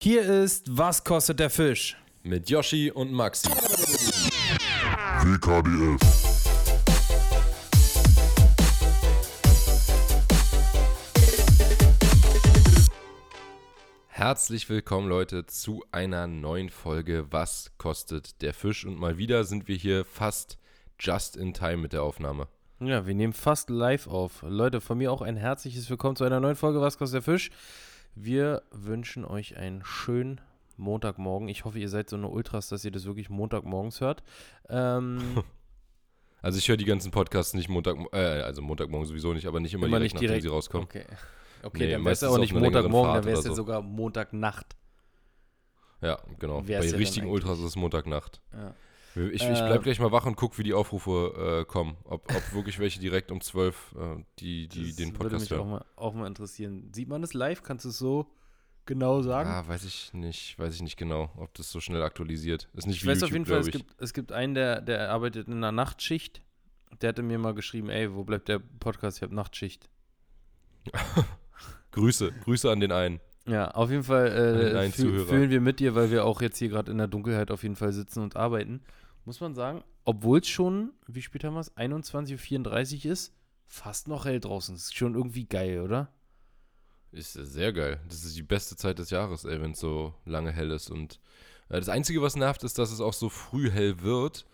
Hier ist Was kostet der Fisch? Mit Yoshi und Maxi. WKDF. Herzlich willkommen, Leute, zu einer neuen Folge Was kostet der Fisch? Und mal wieder sind wir hier fast just in time mit der Aufnahme. Ja, wir nehmen fast live auf. Leute, von mir auch ein herzliches Willkommen zu einer neuen Folge Was kostet der Fisch? Wir wünschen euch einen schönen Montagmorgen. Ich hoffe, ihr seid so eine Ultras, dass ihr das wirklich Montagmorgens hört. Ähm, Also ich höre die ganzen Podcasts nicht Montag, äh, also Montagmorgen sowieso nicht, aber nicht immer, immer direkt, nicht nachdem direkt sie rauskommen. Okay, okay Nee, dann wäre es aber nicht Montagmorgen, dann wäre es ja so. sogar Montagnacht. Ja, genau. Wär's Bei ja richtigen. Ultras ist es Montagnacht. Ja. Ich, ich Äh, bleib gleich mal wach und guck, wie die Aufrufe äh, kommen. Ob, ob wirklich welche direkt um 12 äh, die, die das den würde Podcast mich auch mal, auch mal interessieren. Sieht man das live? Kannst du es so genau sagen? Ah, weiß ich nicht, weiß ich nicht genau, ob das so schnell aktualisiert. Ist nicht Ich wie weiß YouTube, auf jeden Fall, es gibt, es gibt einen, der, der arbeitet in einer Nachtschicht. Der hatte mir mal geschrieben, ey, wo bleibt der Podcast? Ich habe Nachtschicht. Grüße, Grüße an den einen. Ja, auf jeden Fall äh, fühlen wir mit dir, weil wir auch jetzt hier gerade in der Dunkelheit auf jeden Fall sitzen und arbeiten. Muss man sagen, obwohl es schon, wie spät haben wir es, 21.34 Uhr ist, fast noch hell draußen. ist schon irgendwie geil, oder? Ist äh, sehr geil. Das ist die beste Zeit des Jahres, ey, wenn es so lange hell ist. Und äh, das Einzige, was nervt, ist, dass es auch so früh hell wird.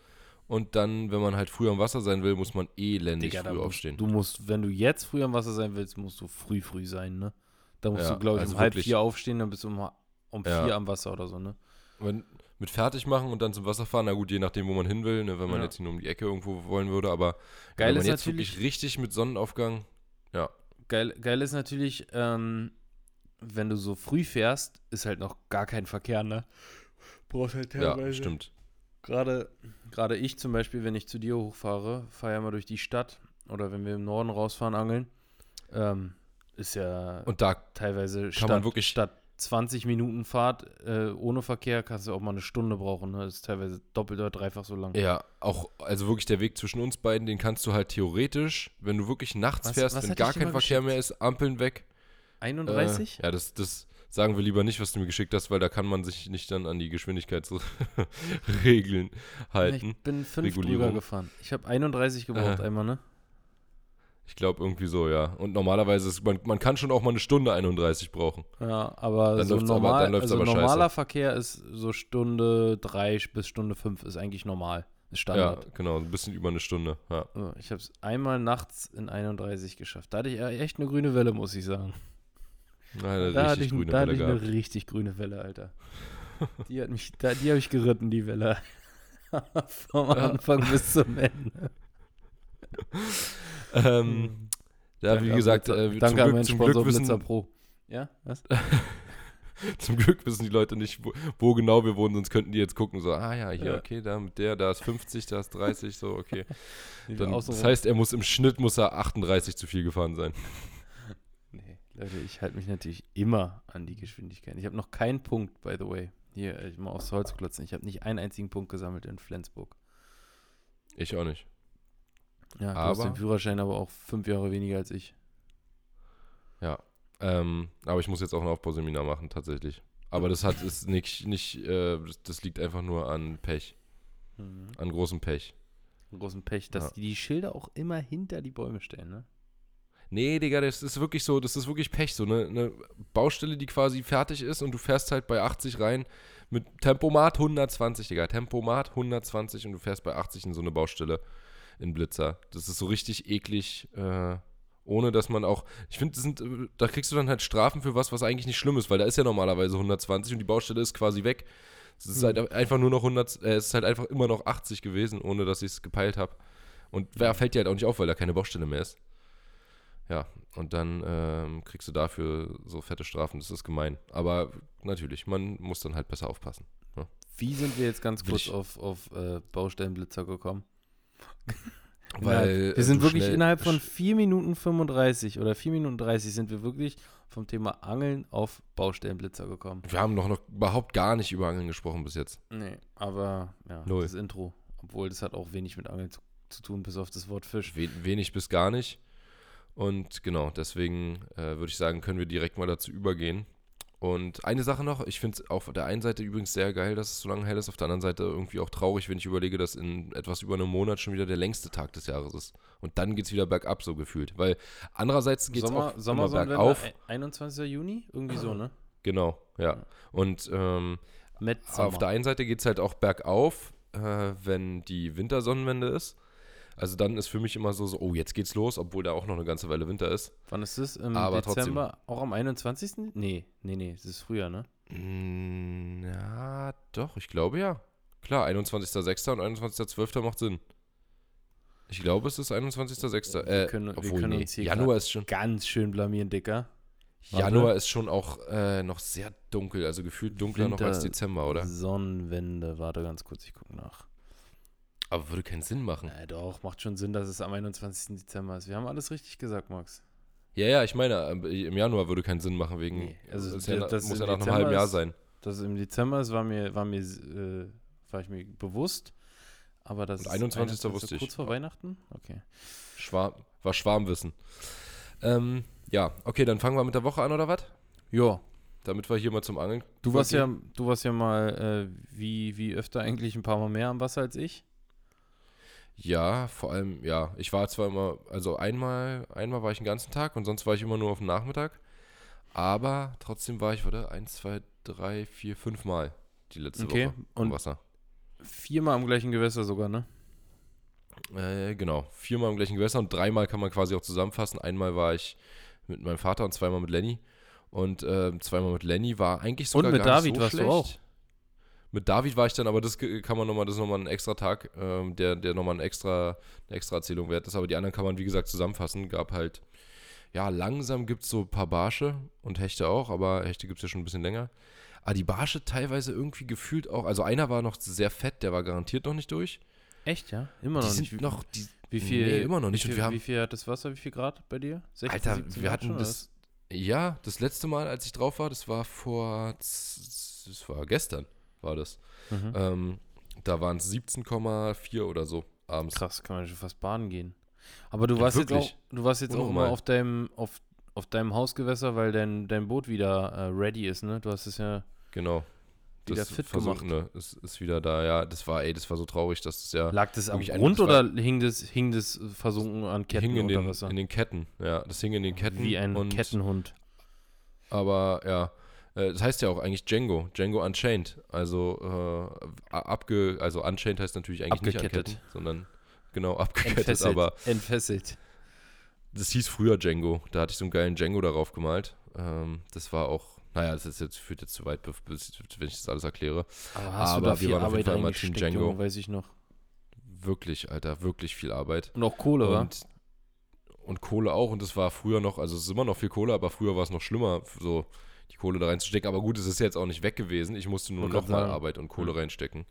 Und dann, wenn man halt früh am Wasser sein will, muss man elendig Digga, früh aufstehen. Du musst, wenn du jetzt früh am Wasser sein willst, musst du früh, früh sein, ne? Da musst Ja, du, glaube ich, also um halb vier aufstehen, dann bist du um, um Ja. vier am Wasser oder so, ne? Wenn, mit fertig machen und dann zum Wasser fahren, na gut, je nachdem, wo man hin will, ne, wenn man Ja. jetzt hier nur um die Ecke irgendwo wollen würde, aber Geil wenn man ist jetzt natürlich- wirklich richtig mit Sonnenaufgang, Geil, geil ist natürlich, ähm, wenn du so früh fährst, ist halt noch gar kein Verkehr, ne? Brauchst halt ja, stimmt. Gerade, gerade ich zum Beispiel, wenn ich zu dir hochfahre, fahre ja mal durch die Stadt oder wenn wir im Norden rausfahren, angeln, ähm, ist ja Und da, teilweise kann statt, man wirklich- statt 20 Minuten Fahrt äh, ohne Verkehr kannst du auch mal eine Stunde brauchen. Ne? Das ist teilweise doppelt oder dreifach so lang. ja, auch, also wirklich der Weg zwischen uns beiden, den kannst du halt theoretisch, wenn du wirklich nachts Was- fährst, was wenn gar kein Verkehr geschickt? mehr ist, Ampeln weg. 31? Äh, ja, das, das sagen wir lieber nicht, was du mir geschickt hast, weil da kann man sich nicht dann an die Geschwindigkeitsregeln halten. ich bin fünf Regulierung. drüber gefahren. Ich habe 31 gebraucht Äh. einmal, ne? Ich glaube irgendwie so, ja. Und normalerweise ist man, man kann schon auch mal eine Stunde 31 brauchen. Ja, aber Dann so läuft's aber- normal, dann läuft's also aber normaler scheiße. Verkehr ist so Stunde 3 bis Stunde 5 ist eigentlich normal. Ist Standard. Ja, genau, ein bisschen über eine Stunde. Ja. Ich habe es einmal nachts in 31 geschafft. Da hatte ich äh, echt eine grüne Welle, muss ich sagen. Eine Da hatte ich, grüne da hatte Welle ich eine richtig grüne Welle, Alter. Die hat mich, da, die habe ich geritten, die Welle. Vom. Anfang bis zum Ende. Ähm, ja, wie gesagt, äh, zum, danke an Glück, meinen zum, Sponsor Glück Blitzer wissen, Pro. Ja, was? zum Glück wissen die Leute nicht, wo, wo genau wir wohnen, sonst könnten die jetzt gucken, so, ah ja, hier, Ja. okay, da mit der, da ist 50, da ist 30, so, okay. Dann, das heißt, er muss im Schnitt muss er 38 zu viel gefahren sein. Nee, Leute, ich halte mich natürlich immer an die Geschwindigkeit. Ich habe noch keinen Punkt, by the way. Hier, ich mal aufs Holz klotzen. Ich habe nicht einen einzigen Punkt gesammelt in Flensburg. Ich auch nicht. Ja, du hast Aber- den Führerschein aber auch fünf Jahre weniger als ich. Ja. Ähm, aber ich muss jetzt auch ein Aufbauseminar machen, tatsächlich. Aber das hat ist nicht, nicht äh, das, liegt einfach nur an Pech, Mhm. an großem Pech. Einen großen Pech, dass Ja. die die Schilder auch immer hinter die Bäume stellen, ne? Nee, Digga, das ist wirklich so, das ist wirklich Pech. So eine, eine Baustelle, die quasi fertig ist und du fährst halt bei 80 rein mit Tempomat 120, Digga. Tempomat 120 und du fährst bei 80 in so eine Baustelle in Blitzer. Das ist so richtig eklig, äh, ohne dass man auch. Ich finde, äh, da kriegst du dann halt Strafen für was, was eigentlich nicht schlimm ist, weil da ist ja normalerweise 120 und die Baustelle ist quasi weg. Es ist halt einfach nur noch 100, äh, es ist halt einfach immer noch 80 gewesen, ohne dass ich es gepeilt habe. Und wer fällt dir halt auch nicht auf, weil da keine Baustelle mehr ist. Ja, und dann ähm, kriegst du dafür so fette Strafen. Das ist gemein. Aber natürlich, man muss dann halt besser aufpassen. Wie sind wir jetzt ganz Will kurz ich- auf, auf äh, Baustellenblitzer gekommen? Weil wir sind wirklich innerhalb von 4 Minuten 35 oder 4 Minuten 30 sind wir wirklich vom Thema Angeln auf Baustellenblitzer gekommen. Wir haben doch noch überhaupt gar nicht über Angeln gesprochen bis jetzt. Nee, aber ja, Null. das Intro. Obwohl das hat auch wenig mit Angeln zu, zu tun, bis auf das Wort Fisch. We wenig bis gar nicht. Und genau, deswegen äh, würde ich sagen, können wir direkt mal dazu übergehen. Und eine Sache noch, ich finde es auf der einen Seite übrigens sehr geil, dass es so lange hell ist, auf der anderen Seite irgendwie auch traurig, wenn ich überlege, dass in etwas über einem Monat schon wieder der längste Tag des Jahres ist. Und dann geht es wieder bergab, so gefühlt. Weil andererseits geht es auch Sommer immer bergauf. ein- 21. Juni? Irgendwie so, ne? Genau, ja. Und ähm, auf der einen Seite geht es halt auch bergauf, äh, wenn die Wintersonnenwende ist. Also dann ist für mich immer so, so, oh, jetzt geht's los, obwohl da auch noch eine ganze Weile Winter ist. Wann ist das? Im Aber Dezember? Auch am 21.? Nee, nee, nee, es ist früher, ne? Mm, Ja, doch, ich glaube ja. Klar, 21.06. und 21.12. macht Sinn. Ich glaube, es ist 21.06. Wir Äh, können- wir obwohl, können nee, uns hier Januar ist schon, Ganz schön blamieren, Dicker. Warte. Januar ist schon auch äh, noch sehr dunkel, also gefühlt dunkler noch als Winter- Dezember, oder? Sonnenwende, warte ganz kurz, ich gucke nach. Aber würde keinen Sinn machen. Äh, doch, macht schon Sinn, dass es am 21. Dezember ist. Wir haben alles richtig gesagt, Max. Ja, ja, ich meine, äh, im Januar würde keinen Sinn machen, wegen, Nee, also das, ja, das muss ja nach einem halben Jahr ist- sein. Dass es im Dezember ist, war mir, war mir, äh, war ich mir bewusst. Aber das Und ist 21. wusste ich. kurz vor Weihnachten? Okay. Schwarm, war Schwarmwissen. Ähm, ja, okay, dann fangen wir mit der Woche an, oder was? Ja, Damit wir hier mal zum Angeln. du warst ja, du warst ja mal, äh, wie, wie öfter eigentlich ein paar Mal mehr am Wasser als ich. Ja, vor allem, ja. Ich war zwar immer, also einmal, einmal war ich den ganzen Tag und sonst war ich immer nur auf dem Nachmittag. Aber trotzdem war ich, warte, eins, zwei, drei, vier, fünf Mal die letzte Okay, Woche und- im Wasser. Viermal am gleichen Gewässer sogar, ne? Äh, genau, viermal im gleichen Gewässer und dreimal kann man quasi auch zusammenfassen. Einmal war ich mit meinem Vater und zweimal mit Lenny. Und ähm, zweimal mit Lenny war eigentlich sogar mit gar David so warst du schlecht. auch. Mit David war ich dann, aber das kann man nochmal, das ist nochmal ein extra Tag, ähm, der, der nochmal ein extra, eine extra Erzählung wert ist. Aber die anderen kann man, wie gesagt, zusammenfassen. Gab halt, ja, langsam gibt es so ein paar Barsche und Hechte auch, aber Hechte gibt es ja schon ein bisschen länger. Aber die Barsche teilweise irgendwie gefühlt auch, also einer war noch sehr fett, der war garantiert noch nicht durch. Echt, ja? Immer die noch sind nicht. Wie- noch, die, Wie viel? Nee, immer noch nicht. Wie Und viel, wir haben- wie viel hat das Wasser? Wie viel Grad bei dir? 16, Alter, 17 wir hatten schon, das, ja, das letzte Mal, als ich drauf war, das war vor, das war gestern, war das. Mhm. Ähm, da waren es 17,4 oder so abends. Krass, kann man schon fast baden gehen. Aber du Ja, warst jetzt auch, wirklich. du warst jetzt auch immer auf deinem, auf, auf deinem Hausgewässer, weil dein, dein Boot wieder äh, ready ist, ne? Du hast es ja Genau. wieder das fit Versunkene ist, ist wieder da, ja. Das war, ey, das war so traurig, dass das ja Lag das am wirklich Grund war- oder hing das, hing das versunken an Ketten hing in den, Wasser? in den Ketten. Ja, das hing in den Ketten. Wie ein und, Kettenhund. Aber ja, äh, das heißt ja auch eigentlich Django, Django Unchained. Also äh, abge, also Unchained heißt natürlich eigentlich nicht Abgekettet. anketten, sondern genau abgekettet, Entfesselt. aber Entfesselt. das hieß früher Django. Da hatte ich so einen geilen Django darauf gemalt. Ähm, das war auch, naja, das ist jetzt, führt jetzt zu weit, wenn ich das alles erkläre. Aber hast Aber du da wir viel waren auf jeden Arbeit Fall immer Team Django. Junge, weiß ich noch. Wirklich, Alter, wirklich viel Arbeit. Und auch Kohle, wa? Und, und Kohle auch. Und es war früher noch, also es ist immer noch viel Kohle, aber früher war es noch schlimmer, so die Kohle da reinzustecken. Aber gut, es ist jetzt auch nicht weg gewesen. Ich musste nur nochmal. Arbeit und Kohle Hm. reinstecken.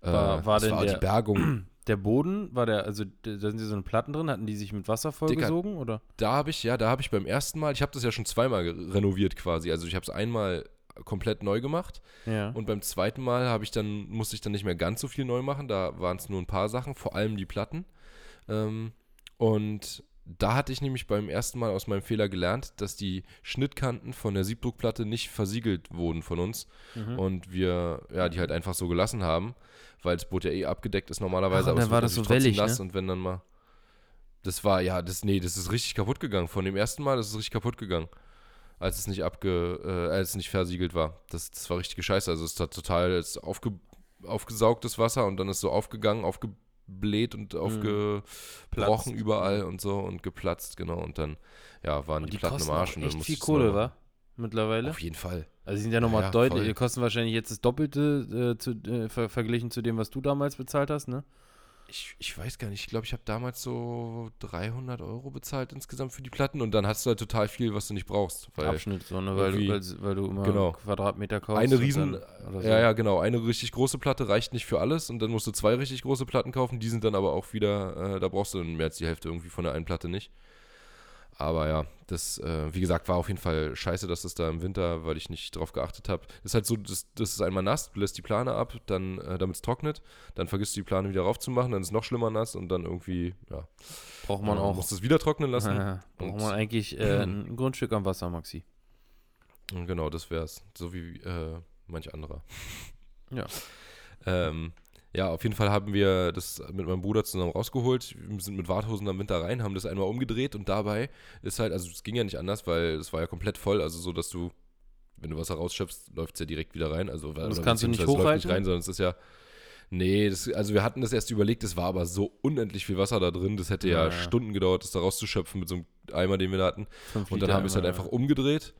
War- äh, war das denn war der- die Bergung. Der Boden, war der, also da sind sie so eine Platten drin, hatten die sich mit Wasser vollgesogen, oder? Da habe ich, ja, da habe ich beim ersten Mal, ich habe das ja schon zweimal renoviert quasi. Also ich habe es einmal komplett neu gemacht Ja. und beim zweiten Mal habe ich dann, musste ich dann nicht mehr ganz so viel neu machen. Da waren es nur ein paar Sachen, vor allem die Platten. Ähm, und da hatte ich nämlich beim ersten Mal aus meinem Fehler gelernt, dass die Schnittkanten von der Siebdruckplatte nicht versiegelt wurden von uns Mhm. und wir ja die halt einfach so gelassen haben, weil das Boot ja eh abgedeckt ist normalerweise. Ach, und dann es war das so wellig, nass ne? und wenn dann mal das war ja das nee, das ist richtig kaputt gegangen von dem ersten Mal, das ist richtig kaputt gegangen. Als es nicht abge äh, als es nicht versiegelt war. Das, das war richtig scheiße, also es hat total es aufge, aufgesaugtes Wasser und dann ist so aufgegangen, aufgebläht und aufgebrochen Platzt. überall und so und geplatzt, genau und dann ja, waren Und die, die Platten im Arsch und dann echt viel Kohle, neu machen. wa? Mittlerweile. Auf jeden Fall. Also die sind ja nochmal Ja, deutlich, voll. die kosten wahrscheinlich jetzt das Doppelte äh, zu, äh, ver verglichen zu dem, was du damals bezahlt hast, ne? Ich, ich weiß gar nicht, ich glaube, ich habe damals so 300 Euro bezahlt insgesamt für die Platten und dann hast du halt total viel, was du nicht brauchst. Weil Abschnitt, so, ne? Weil du, weil, weil du immer genau. Quadratmeter kaufst. eine riesen, so. ja, ja, genau, eine richtig große Platte reicht nicht für alles und dann musst du zwei richtig große Platten kaufen, die sind dann aber auch wieder, äh, da brauchst du dann mehr als die Hälfte irgendwie von der einen Platte nicht. Aber ja, das, äh, wie gesagt, war auf jeden Fall scheiße, dass das da im Winter, weil ich nicht drauf geachtet habe. ist halt so, das, das ist einmal nass, du lässt die Plane ab, dann, äh, damit es trocknet, dann vergisst du die Plane wieder raufzumachen, dann ist es noch schlimmer nass und dann irgendwie, ja, Braucht man äh, auch. musst du es wieder trocknen lassen. Braucht Und- man eigentlich äh, ein Grundstück am Wasser, Maxi. Genau, das wär's. So wie äh, manch anderer. Ja. Ähm, ja, auf jeden Fall haben wir das mit meinem Bruder zusammen rausgeholt. Wir sind mit Warthosen am Winter rein, haben das einmal umgedreht und dabei ist halt, also es ging ja nicht anders, weil es war ja komplett voll, also so, dass du, wenn du Wasser rausschöpfst, läuft es ja direkt wieder rein. Also, das kannst du nicht beziehungsweise läuft hochhalten? rein, sondern es ist ja. Nee, das, also wir hatten das erst überlegt, es war aber so unendlich viel Wasser da drin, das hätte ja, Ja. Stunden gedauert, das da rauszuschöpfen mit so einem Eimer, den wir da hatten. Und dann haben wir es halt einfach umgedreht.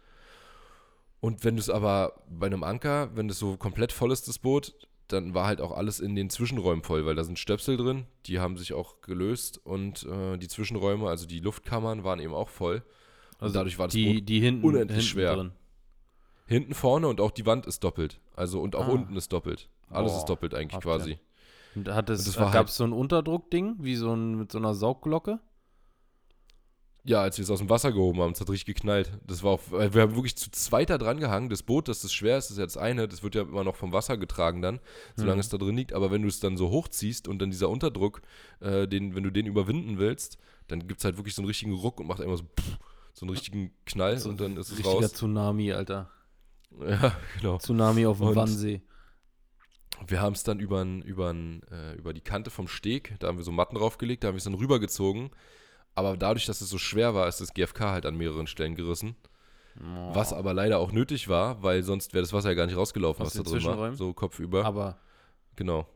Und wenn du es aber bei einem Anker, wenn das so komplett voll ist, das Boot, dann war halt auch alles in den Zwischenräumen voll, weil da sind Stöpsel drin, die haben sich auch gelöst und äh, die Zwischenräume, also die Luftkammern, waren eben auch voll. Also dadurch war das die, die hinten, unendlich hinten schwer. Drin. Hinten vorne und auch die Wand ist doppelt. Also und auch Ah. unten ist doppelt. Alles Boah, ist doppelt eigentlich quasi. Und hat es, Und war gab halt- es so ein Unterdruckding, wie so ein mit so einer Saugglocke? Ja, als wir es aus dem Wasser gehoben haben, es hat richtig geknallt. Das war auch, äh, wir haben wirklich zu zweit da dran gehangen. Das Boot, das ist schwer ist, ist ja das eine, das wird ja immer noch vom Wasser getragen dann, solange Mhm. es da drin liegt. Aber wenn du es dann so hochziehst und dann dieser Unterdruck, äh, den, wenn du den überwinden willst, dann gibt es halt wirklich so einen richtigen Ruck und macht immer so, pff, so einen richtigen Knall So und dann ist es Richtiger raus. Tsunami, Alter. Ja, genau. Tsunami auf dem Und- Wannsee. Wir haben es dann übern, übern, äh, über die Kante vom Steg, da haben wir so Matten draufgelegt, da haben wir es dann rübergezogen. Aber dadurch, dass es so schwer war, ist das GFK halt an mehreren Stellen gerissen. Oh. Was aber leider auch nötig war, weil sonst wäre das Wasser ja gar nicht rausgelaufen, Aus was da drin war. So kopfüber. Aber genau.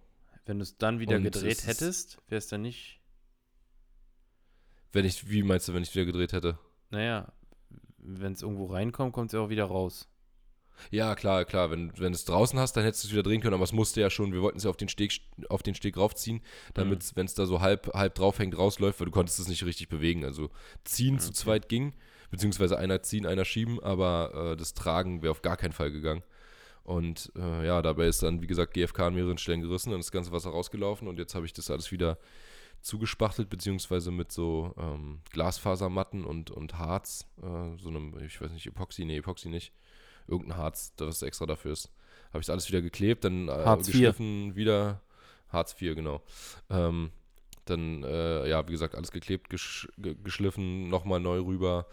wenn du es dann wieder Und gedreht hättest, wäre es dann nicht. Wenn ich, wie meinst du, wenn ich wieder gedreht hätte? Naja, wenn es irgendwo reinkommt, kommt es ja auch wieder raus. Ja, klar, klar. Wenn, wenn du es draußen hast, dann hättest du es wieder drehen können, aber es musste ja schon, wir wollten es ja auf den Steg, auf den Steg raufziehen, damit, Mhm. wenn es da so halb, halb draufhängt, rausläuft, weil du konntest es nicht richtig bewegen. Also ziehen zu Okay. zweit ging, beziehungsweise einer ziehen, einer schieben, aber äh, das Tragen wäre auf gar keinen Fall gegangen. Und äh, ja, dabei ist dann, wie gesagt, GFK an mehreren Stellen gerissen und das ganze Wasser rausgelaufen und jetzt habe ich das alles wieder zugespachtelt, beziehungsweise mit so ähm, Glasfasermatten und, und Harz, äh, so einem, ich weiß nicht, Epoxy, nee, Epoxy nicht, irgendein Harz, das extra dafür ist. Habe ich alles wieder geklebt, dann äh, geschliffen, wieder Hartz IV, genau. Ähm, dann, äh, ja, wie gesagt, alles geklebt, gesch ge geschliffen, nochmal neu rüber,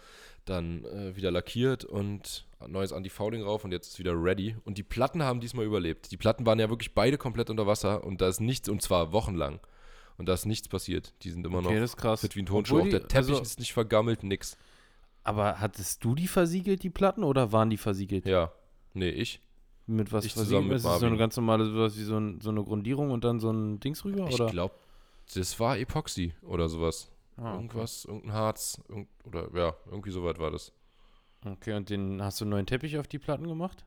dann äh, wieder lackiert und neues Anti-Fouling rauf und jetzt ist wieder ready. Und die Platten haben diesmal überlebt. Die Platten waren ja wirklich beide komplett unter Wasser und da ist nichts, und zwar wochenlang. Und da ist nichts passiert. Die sind immer Okay, noch das ist krass. fit wie ein Tonschuh. Auch der Teppich also- ist nicht vergammelt, nix. Aber hattest du die versiegelt, die Platten, oder waren die versiegelt? Ja. Nee, ich. Mit was Ich versiegelt? ist das so eine ganz normale, sowas wie so, ein, so eine Grundierung und dann so ein Dings rüber? Ich glaube, das war Epoxy oder sowas. Ah, okay. Irgendwas, irgendein Harz, irgend, oder ja, irgendwie so weit war das. Okay, und den hast du einen neuen Teppich auf die Platten gemacht?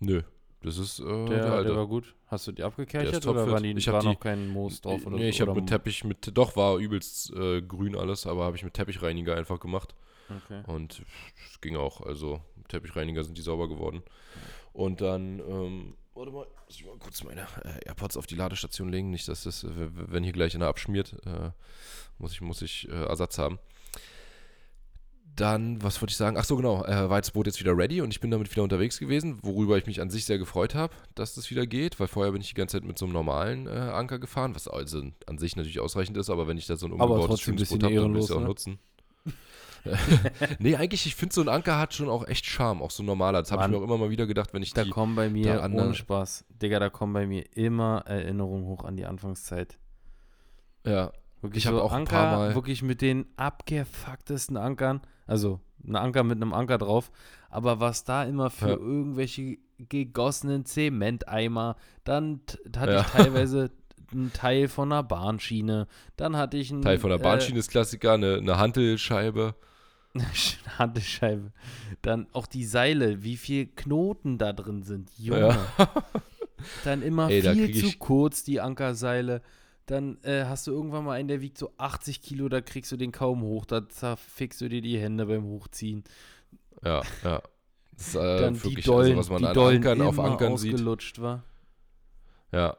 Nö, das ist äh, Der, der, der, alte. war gut. Hast du die abgekerchert oder waren die, Ich war die- noch kein Moos drauf? Oder nee, so, ich habe mit Teppich, mit, doch war übelst äh, grün alles, aber habe ich mit Teppichreiniger einfach gemacht. Okay. Und es ging auch, also Teppichreiniger sind die sauber geworden. Und dann, ähm, warte mal, muss ich mal kurz meine äh, AirPods auf die Ladestation legen, nicht, dass das, wenn hier gleich einer abschmiert, äh, muss ich, muss ich äh, Ersatz haben. Dann, was wollte ich sagen? Ach so, genau, äh, war das Boot jetzt wieder ready und ich bin damit wieder unterwegs gewesen, worüber ich mich an sich sehr gefreut habe, dass das wieder geht, weil vorher bin ich die ganze Zeit mit so einem normalen äh, Anker gefahren, was also an sich natürlich ausreichend ist, aber wenn ich da so ein umgebautes schönes Boot habe, dann will ich es auch ehrenlos, nutzen. nee, eigentlich, ich finde, so ein Anker hat schon auch echt Charme, auch so ein normaler. Das habe ich mir auch immer mal wieder gedacht, wenn ich Da die. kommen bei mir, da andere- ohne Spaß, Digga, da kommen bei mir immer Erinnerungen hoch an die Anfangszeit. Ja, Wirklich Ich hab so auch ein Anker, paar Mal- wirklich mit den abgefucktesten Ankern, also ein Anker mit einem Anker drauf, aber was da immer für Ja. irgendwelche gegossenen Zementeimer, dann hatte Ja. ich teilweise einen Teil von einer Bahnschiene, dann hatte ich einen Teil von der äh, Bahnschiene ist Klassiker, eine, eine Hantelscheibe. Handescheibe, dann auch die Seile, wie viel Knoten da drin sind, Junge. Ja. Dann immer Ey, viel zu kurz, die Ankerseile. Dann äh, hast du irgendwann mal einen, der wiegt so 80 Kilo, da kriegst du den kaum hoch, da zerfickst du dir die Hände beim Hochziehen. Ja, ja. Das ist äh, Dann die wirklich, Dollen, also, was man die an Dollen Ankern auf Ankern sieht. war. Ja,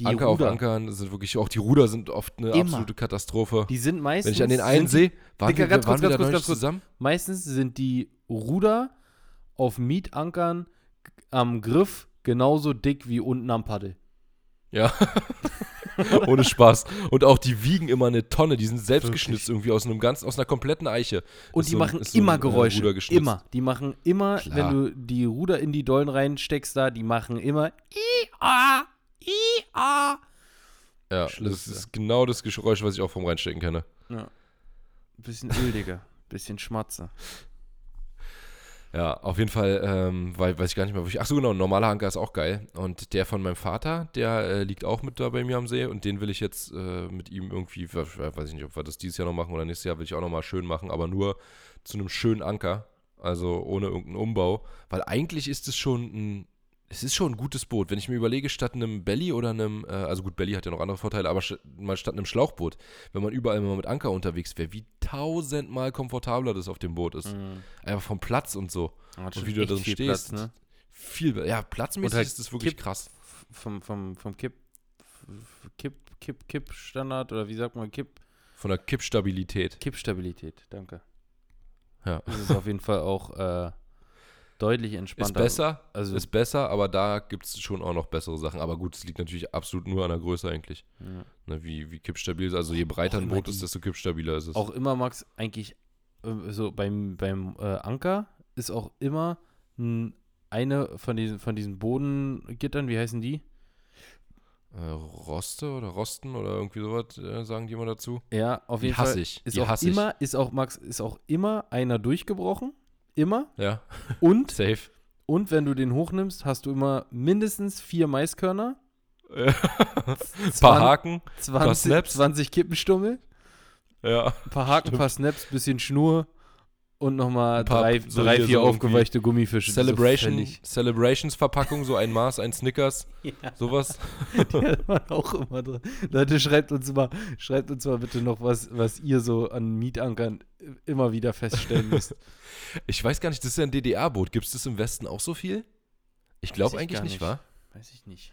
Die Anker Ruder, auf Ankern sind wirklich, auch die Ruder sind oft eine Immer. absolute Katastrophe. die sind meistens, Wenn ich an den einen sehe, waren Digga, wir, ganz waren kurz, wir ganz da kurz, zusammen? meistens sind die Ruder auf Mietankern am Griff genauso dick wie unten am Paddel. Ja. Ohne Spaß. Und auch die wiegen immer eine Tonne. Die sind selbst Wirklich? geschnitzt irgendwie aus einem ganz, aus einer kompletten Eiche. Und Ist die so machen ist so ein, immer äh, Geräusche. Immer. Die machen immer, Klar. wenn du die Ruder in die Dollen reinsteckst da, die machen immer I-A. Ja, das Schlimmste. ist genau das Geräusch, was ich auch vom Reinstecken kenne. Ja. Bisschen Öl, Digga. Bisschen Schmatze. Ja, auf jeden Fall, ähm, weil, weiß ich gar nicht mehr, wo ich. Achso, genau, ein normaler Anker ist auch geil. Und der von meinem Vater, der äh, liegt auch mit da bei mir am See und den will ich jetzt äh, mit ihm irgendwie, we- weiß ich nicht, ob wir das dieses Jahr noch machen oder nächstes Jahr will ich auch nochmal schön machen, aber nur zu einem schönen Anker. Also ohne irgendeinen Umbau. Weil eigentlich ist es schon ein. Es ist schon ein gutes Boot. Wenn ich mir überlege, statt einem Belly oder einem, äh, also gut, Belly hat ja noch andere Vorteile, aber st mal statt einem Schlauchboot, wenn man überall mal mit Anker unterwegs wäre, wie tausendmal komfortabler das auf dem Boot ist. Mhm. Einfach vom Platz und so. Und wie du da drin stehst. Platz, ne? Viel, ja, platzmäßig halt ist das wirklich Kipp- krass. Vom, vom, vom Kipp, Kipp, Kipp, Kipp-Standard oder wie sagt man, Kipp, Von der Kippstabilität. Kippstabilität, danke. Ja. Das ist auf jeden Fall auch äh, deutlich Ist entspannter. besser, Also, ist besser, aber da gibt es schon auch noch bessere Sachen. Aber gut, es liegt natürlich absolut nur an der Größe eigentlich. ja. Ne, wie, wie kippstabil ist. Also je breiter ein Boot die- ist, desto kippstabiler ist es. auch immer, Max, eigentlich äh, so beim, beim äh, Anker ist auch immer n, eine von diesen, von diesen Bodengittern, wie heißen die? Äh, Roste oder Rosten oder irgendwie sowas, äh, sagen die immer dazu. Ja, auf Die jeden hasse Fall. ich. Ist Die auch hasse ich. immer, ist auch, Max, ist auch immer einer durchgebrochen. Immer. Ja, Und, safe. und wenn du den hochnimmst, hast du immer mindestens vier Maiskörner, Ein 20, paar Haken. 20, Snaps. 20 Kippenstummel, Ja. ein paar Haken, ein paar Snaps, bisschen Schnur und nochmal drei, so drei hier vier so aufgeweichte Gummifische. so Celebration, Celebrations-Verpackung, so ein Maß, ein Snickers, Ja. sowas. Die hat man auch immer drin. Leute, schreibt uns mal, schreibt uns mal bitte noch, was, was ihr so an Mietankern immer wieder feststellen müsst. Ich weiß gar nicht, das ist ja ein DDR-Boot. Gibt es das im Westen auch so viel? Ich glaube eigentlich nicht, nicht. wahr? Weiß ich nicht.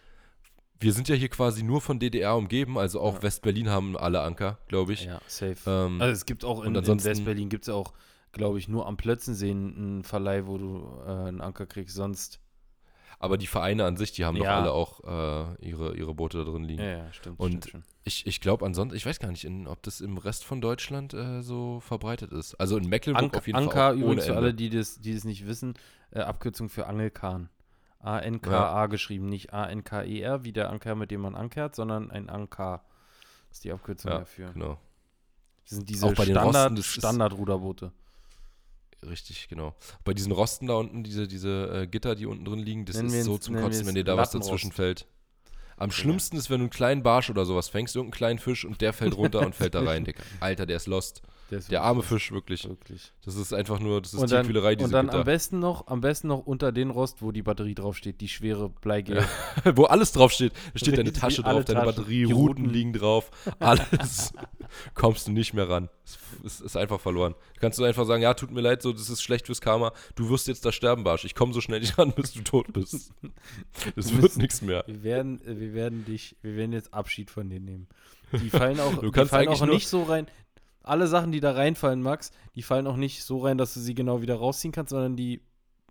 Wir sind ja hier quasi nur von DDR umgeben, also auch Ja. West-Berlin haben alle Anker, glaube ich. Ja, safe. Ähm, also es gibt auch in, und in ansonsten- West-Berlin gibt es auch, glaube ich, nur am Plötzensee einen Verleih, wo du äh, einen Anker kriegst. Sonst. aber die Vereine an sich, die haben doch Ja. alle auch äh, ihre, ihre Boote da drin liegen. Ja, ja, stimmt. Und stimmt schon. Ich, ich glaube ansonsten, ich weiß gar nicht, in, ob das im Rest von Deutschland äh, so verbreitet ist. Also in Mecklenburg Anker, auf jeden Anker Fall auch übrigens ohne für alle, die das, die das nicht wissen, äh, Abkürzung für Angelkahn. A-N-K-A geschrieben, nicht A-N-K-E-R, wie der Anker, mit dem man ankert, sondern ein Anker. ist die Abkürzung Ja, dafür. genau. Das sind diese Standard, das Standardruderboote. Richtig, genau. Bei diesen Rosten da unten, diese, diese äh, Gitter, die unten drin liegen, das Nennen ist so zum Kotzen, wenn dir da was dazwischen fällt. Am schlimmsten ist, wenn du einen kleinen Barsch oder sowas fängst, irgendeinen kleinen Fisch und der fällt runter und fällt da rein, Dicker. Alter, der ist lost. Der, ist Der arme Fisch, wirklich. Wirklich. Das ist einfach nur, das ist Und dann, Tierquälerei, diese und dann Gitter. am besten noch, am besten noch unter den Rost, wo die Batterie draufsteht, die schwere Bleigel. Wo alles draufsteht. Da steht deine Tasche drauf, deine Batterie, Routen. liegen drauf. Alles. Kommst du nicht mehr ran. Es ist, einfach verloren. Kannst du einfach sagen, ja, tut mir leid, so, das ist schlecht fürs Karma. Du wirst jetzt da sterben, Barsch. Ich komme so schnell nicht ran, bis du tot bist. Es wird nichts mehr. Wir werden, äh, wir werden dich, wir werden jetzt Abschied von dir nehmen. Die fallen auch, Du kannst fallen auch nicht so rein. Alle Sachen, die da reinfallen, Max, die fallen auch nicht so rein, dass du sie genau wieder rausziehen kannst, sondern die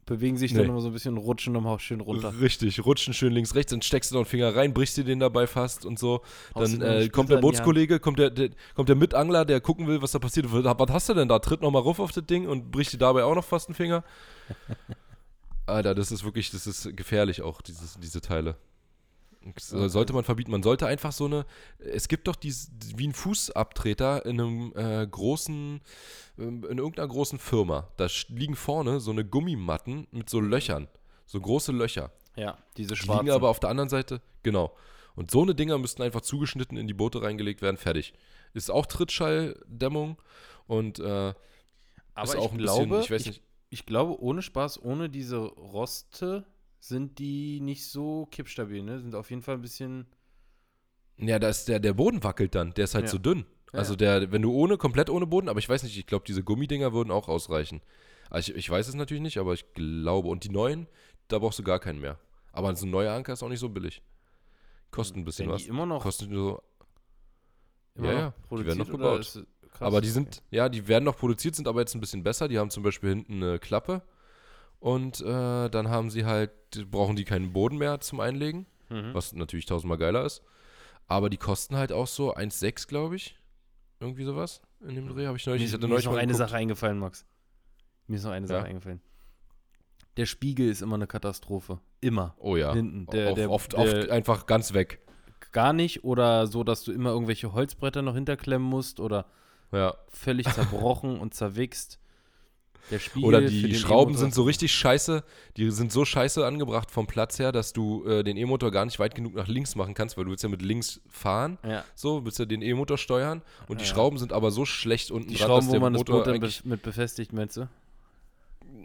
bewegen sich dann Nee. immer so ein bisschen und rutschen nochmal schön runter. Richtig, rutschen schön links, rechts, dann steckst du noch einen Finger rein, brichst dir den dabei fast und so. Dann äh, kommt der. Bootskollege, kommt der, der, kommt der Mitangler, der gucken will, was da passiert. Was hast du denn da? Tritt nochmal ruf auf das Ding und bricht dir dabei auch noch fast einen Finger. Alter, das ist wirklich, das ist gefährlich auch, dieses, diese Teile. Äh, Ja, sollte man verbieten. Man sollte einfach so eine. Es gibt doch dies, wie ein Fußabtreter in einem äh, großen, ähm, in irgendeiner großen Firma. Da liegen vorne so eine Gummimatten mit so Löchern. So große Löcher. Ja, diese Die schwarzen. liegen aber auf der anderen Seite, genau. Und so eine Dinger müssten einfach zugeschnitten in die Boote reingelegt werden, fertig. Ist auch Trittschalldämmung und äh, aber ist ich auch ein glaube, bisschen, ich weiß ich, nicht, ich glaube, ohne Spaß, ohne diese Roste sind die nicht so kippstabil, ne? Sind auf jeden Fall ein bisschen. ja, da ist der, der Boden wackelt dann, der ist halt Ja. so dünn. Ja, also der, wenn du ohne, komplett ohne Boden, aber ich weiß nicht, ich glaube, diese Gummidinger würden auch ausreichen. Also ich, ich weiß es natürlich nicht, aber ich glaube, und die neuen, da brauchst du gar keinen mehr. Aber so ein neuer Anker ist auch nicht so billig. Kostet ein bisschen Werden was. die immer noch, Kostet nur so, immer ja, ja, die werden noch gebaut. krass, Aber die okay. sind, ja, die werden noch produziert, sind aber jetzt ein bisschen besser. Die haben zum Beispiel hinten eine Klappe und äh, dann haben sie halt, brauchen die keinen Boden mehr zum Einlegen. Mhm. was natürlich tausendmal geiler ist. Aber die kosten halt auch so 1,6, glaube ich. Irgendwie sowas in dem Dreh habe ich neulich. Mir, ich hatte mir neulich ist noch eine geguckt. Sache eingefallen, Max. Mir ist noch eine Ja? Sache eingefallen. Der Spiegel ist immer eine Katastrophe. Immer. Oh ja. Hinten. Der, der, oft, der, oft einfach ganz weg. gar nicht oder so, dass du immer irgendwelche Holzbretter noch hinterklemmen musst oder Ja. völlig zerbrochen und zerwichst. Oder die Schrauben E-Motor- sind so richtig scheiße, die sind so scheiße angebracht vom Platz her, dass du äh, den E-Motor gar nicht weit genug nach links machen kannst, weil du willst ja mit links fahren, Ja, so, willst ja den E-Motor steuern. Und die Ja. Schrauben sind aber so schlecht unten die dran, Schrauben, dass wo der man das Motor dann eigentlich, be mit befestigt, meinst du?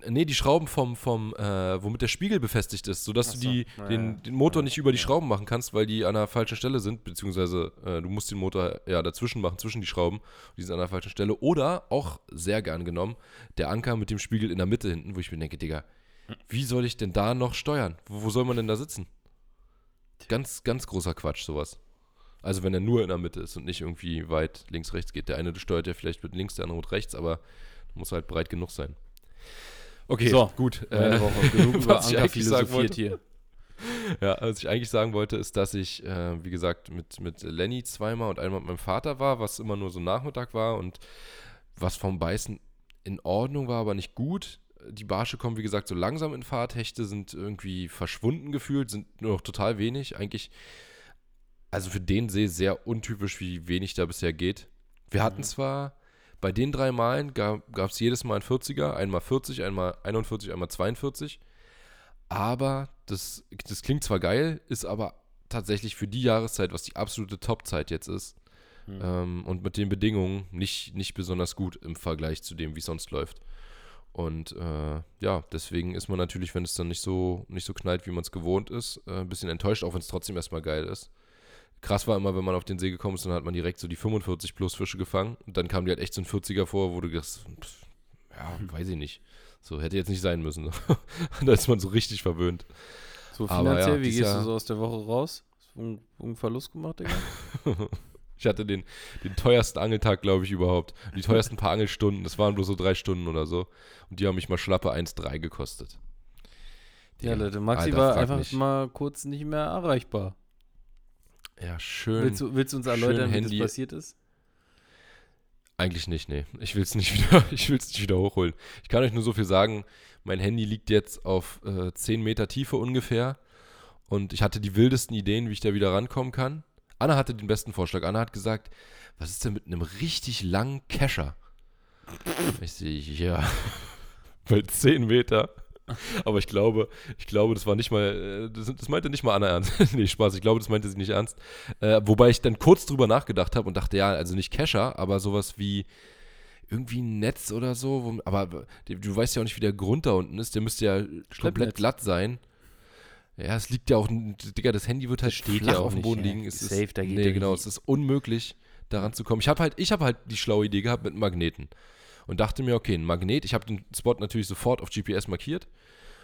Nee, die Schrauben vom, vom äh, womit der Spiegel befestigt ist, sodass Ach du so. die, Ja, den, den Motor Ja. nicht über die Ja. Schrauben machen kannst, weil die an der falschen Stelle sind, beziehungsweise äh, du musst den Motor ja dazwischen machen, zwischen die Schrauben, die sind an der falschen Stelle. Oder, auch sehr gern genommen, der Anker mit dem Spiegel in der Mitte hinten, wo ich mir denke, Digga, wie soll ich denn da noch steuern? Wo, wo soll man denn da sitzen? Ganz, ganz großer Quatsch, sowas. Also wenn er nur in der Mitte ist und nicht irgendwie weit links, rechts geht. Der eine steuert ja vielleicht mit links, der andere mit rechts, aber muss halt breit genug sein. Okay, So, gut. Äh, Woche genug über Anker philosophiert hier. ja, was ich eigentlich sagen wollte, ist, dass ich, äh, wie gesagt, mit, mit Lenny zweimal und einmal mit meinem Vater war, was immer nur so Nachmittag war und was vom Beißen in Ordnung war, aber nicht gut. Die Barsche kommen, wie gesagt, so langsam in Fahrt. Hechte sind irgendwie verschwunden gefühlt, sind nur noch total wenig. Eigentlich, also für den See sehr untypisch, wie wenig da bisher geht. Wir hatten Mhm. zwar bei den drei Malen gab es jedes Mal ein 40er, einmal 40, einmal 41, einmal 42. Aber das, das klingt zwar geil, ist aber tatsächlich für die Jahreszeit, was die absolute Top-Zeit jetzt ist, Hm. ähm, und mit den Bedingungen nicht, nicht besonders gut im Vergleich zu dem, wie es sonst läuft. Und äh, ja, deswegen ist man natürlich, wenn es dann nicht so, nicht so knallt, wie man es gewohnt ist, äh, ein bisschen enttäuscht, auch wenn es trotzdem erstmal geil ist. Krass war immer, wenn man auf den See gekommen ist, dann hat man direkt so die 45 plus Fische gefangen und dann kam die halt echt so ein 40er vor, wo du das, ja, weiß ich nicht. So hätte jetzt nicht sein müssen. da ist man so richtig verwöhnt. So Aber finanziell, ja, wie gehst du so aus der Woche raus? Hast du einen, Verlust gemacht, Digga? Ich hatte den, den teuersten Angeltag, glaube ich, überhaupt. Die teuersten paar Angelstunden, das waren bloß so drei Stunden oder so. Und die haben mich mal schlappe 1,3 gekostet. Ja, Leute, Maxi Alter, war einfach mich. mal kurz nicht mehr erreichbar. Ja, schön. Willst du, willst du uns erläutern, wie das passiert ist? Eigentlich nicht, nee. Ich will es nicht wieder, ich will's nicht wieder hochholen. Ich kann euch nur so viel sagen, mein Handy liegt jetzt auf äh, 10 Meter Tiefe ungefähr. Und ich hatte die wildesten Ideen, wie ich da wieder rankommen kann. Anna hatte den besten Vorschlag. Anna hat gesagt, was ist denn mit einem richtig langen Kescher? Ich sehe, ja, bei 10 Meter. Aber ich glaube, ich glaube, das war nicht mal, äh, das, das meinte nicht mal Anna ernst. nee, Spaß, ich glaube, das meinte sie nicht ernst. Äh, wobei ich dann kurz drüber nachgedacht habe und dachte, ja, also nicht Kescher, aber sowas wie irgendwie ein Netz oder so. Wo, aber du, du weißt ja auch nicht, wie der Grund da unten ist. Der müsste ja komplett glatt sein. Ja, es liegt ja auch, Digga, das Handy wird halt steht flach ja auf dem nicht, Boden ja. liegen. Es Safe, ist, da geht nee, ja genau, nicht. es ist unmöglich, daran zu kommen. Ich habe halt, ich habe halt die schlaue Idee gehabt mit einem Magneten und dachte mir, okay, ein Magnet, ich habe den Spot natürlich sofort auf GPS markiert.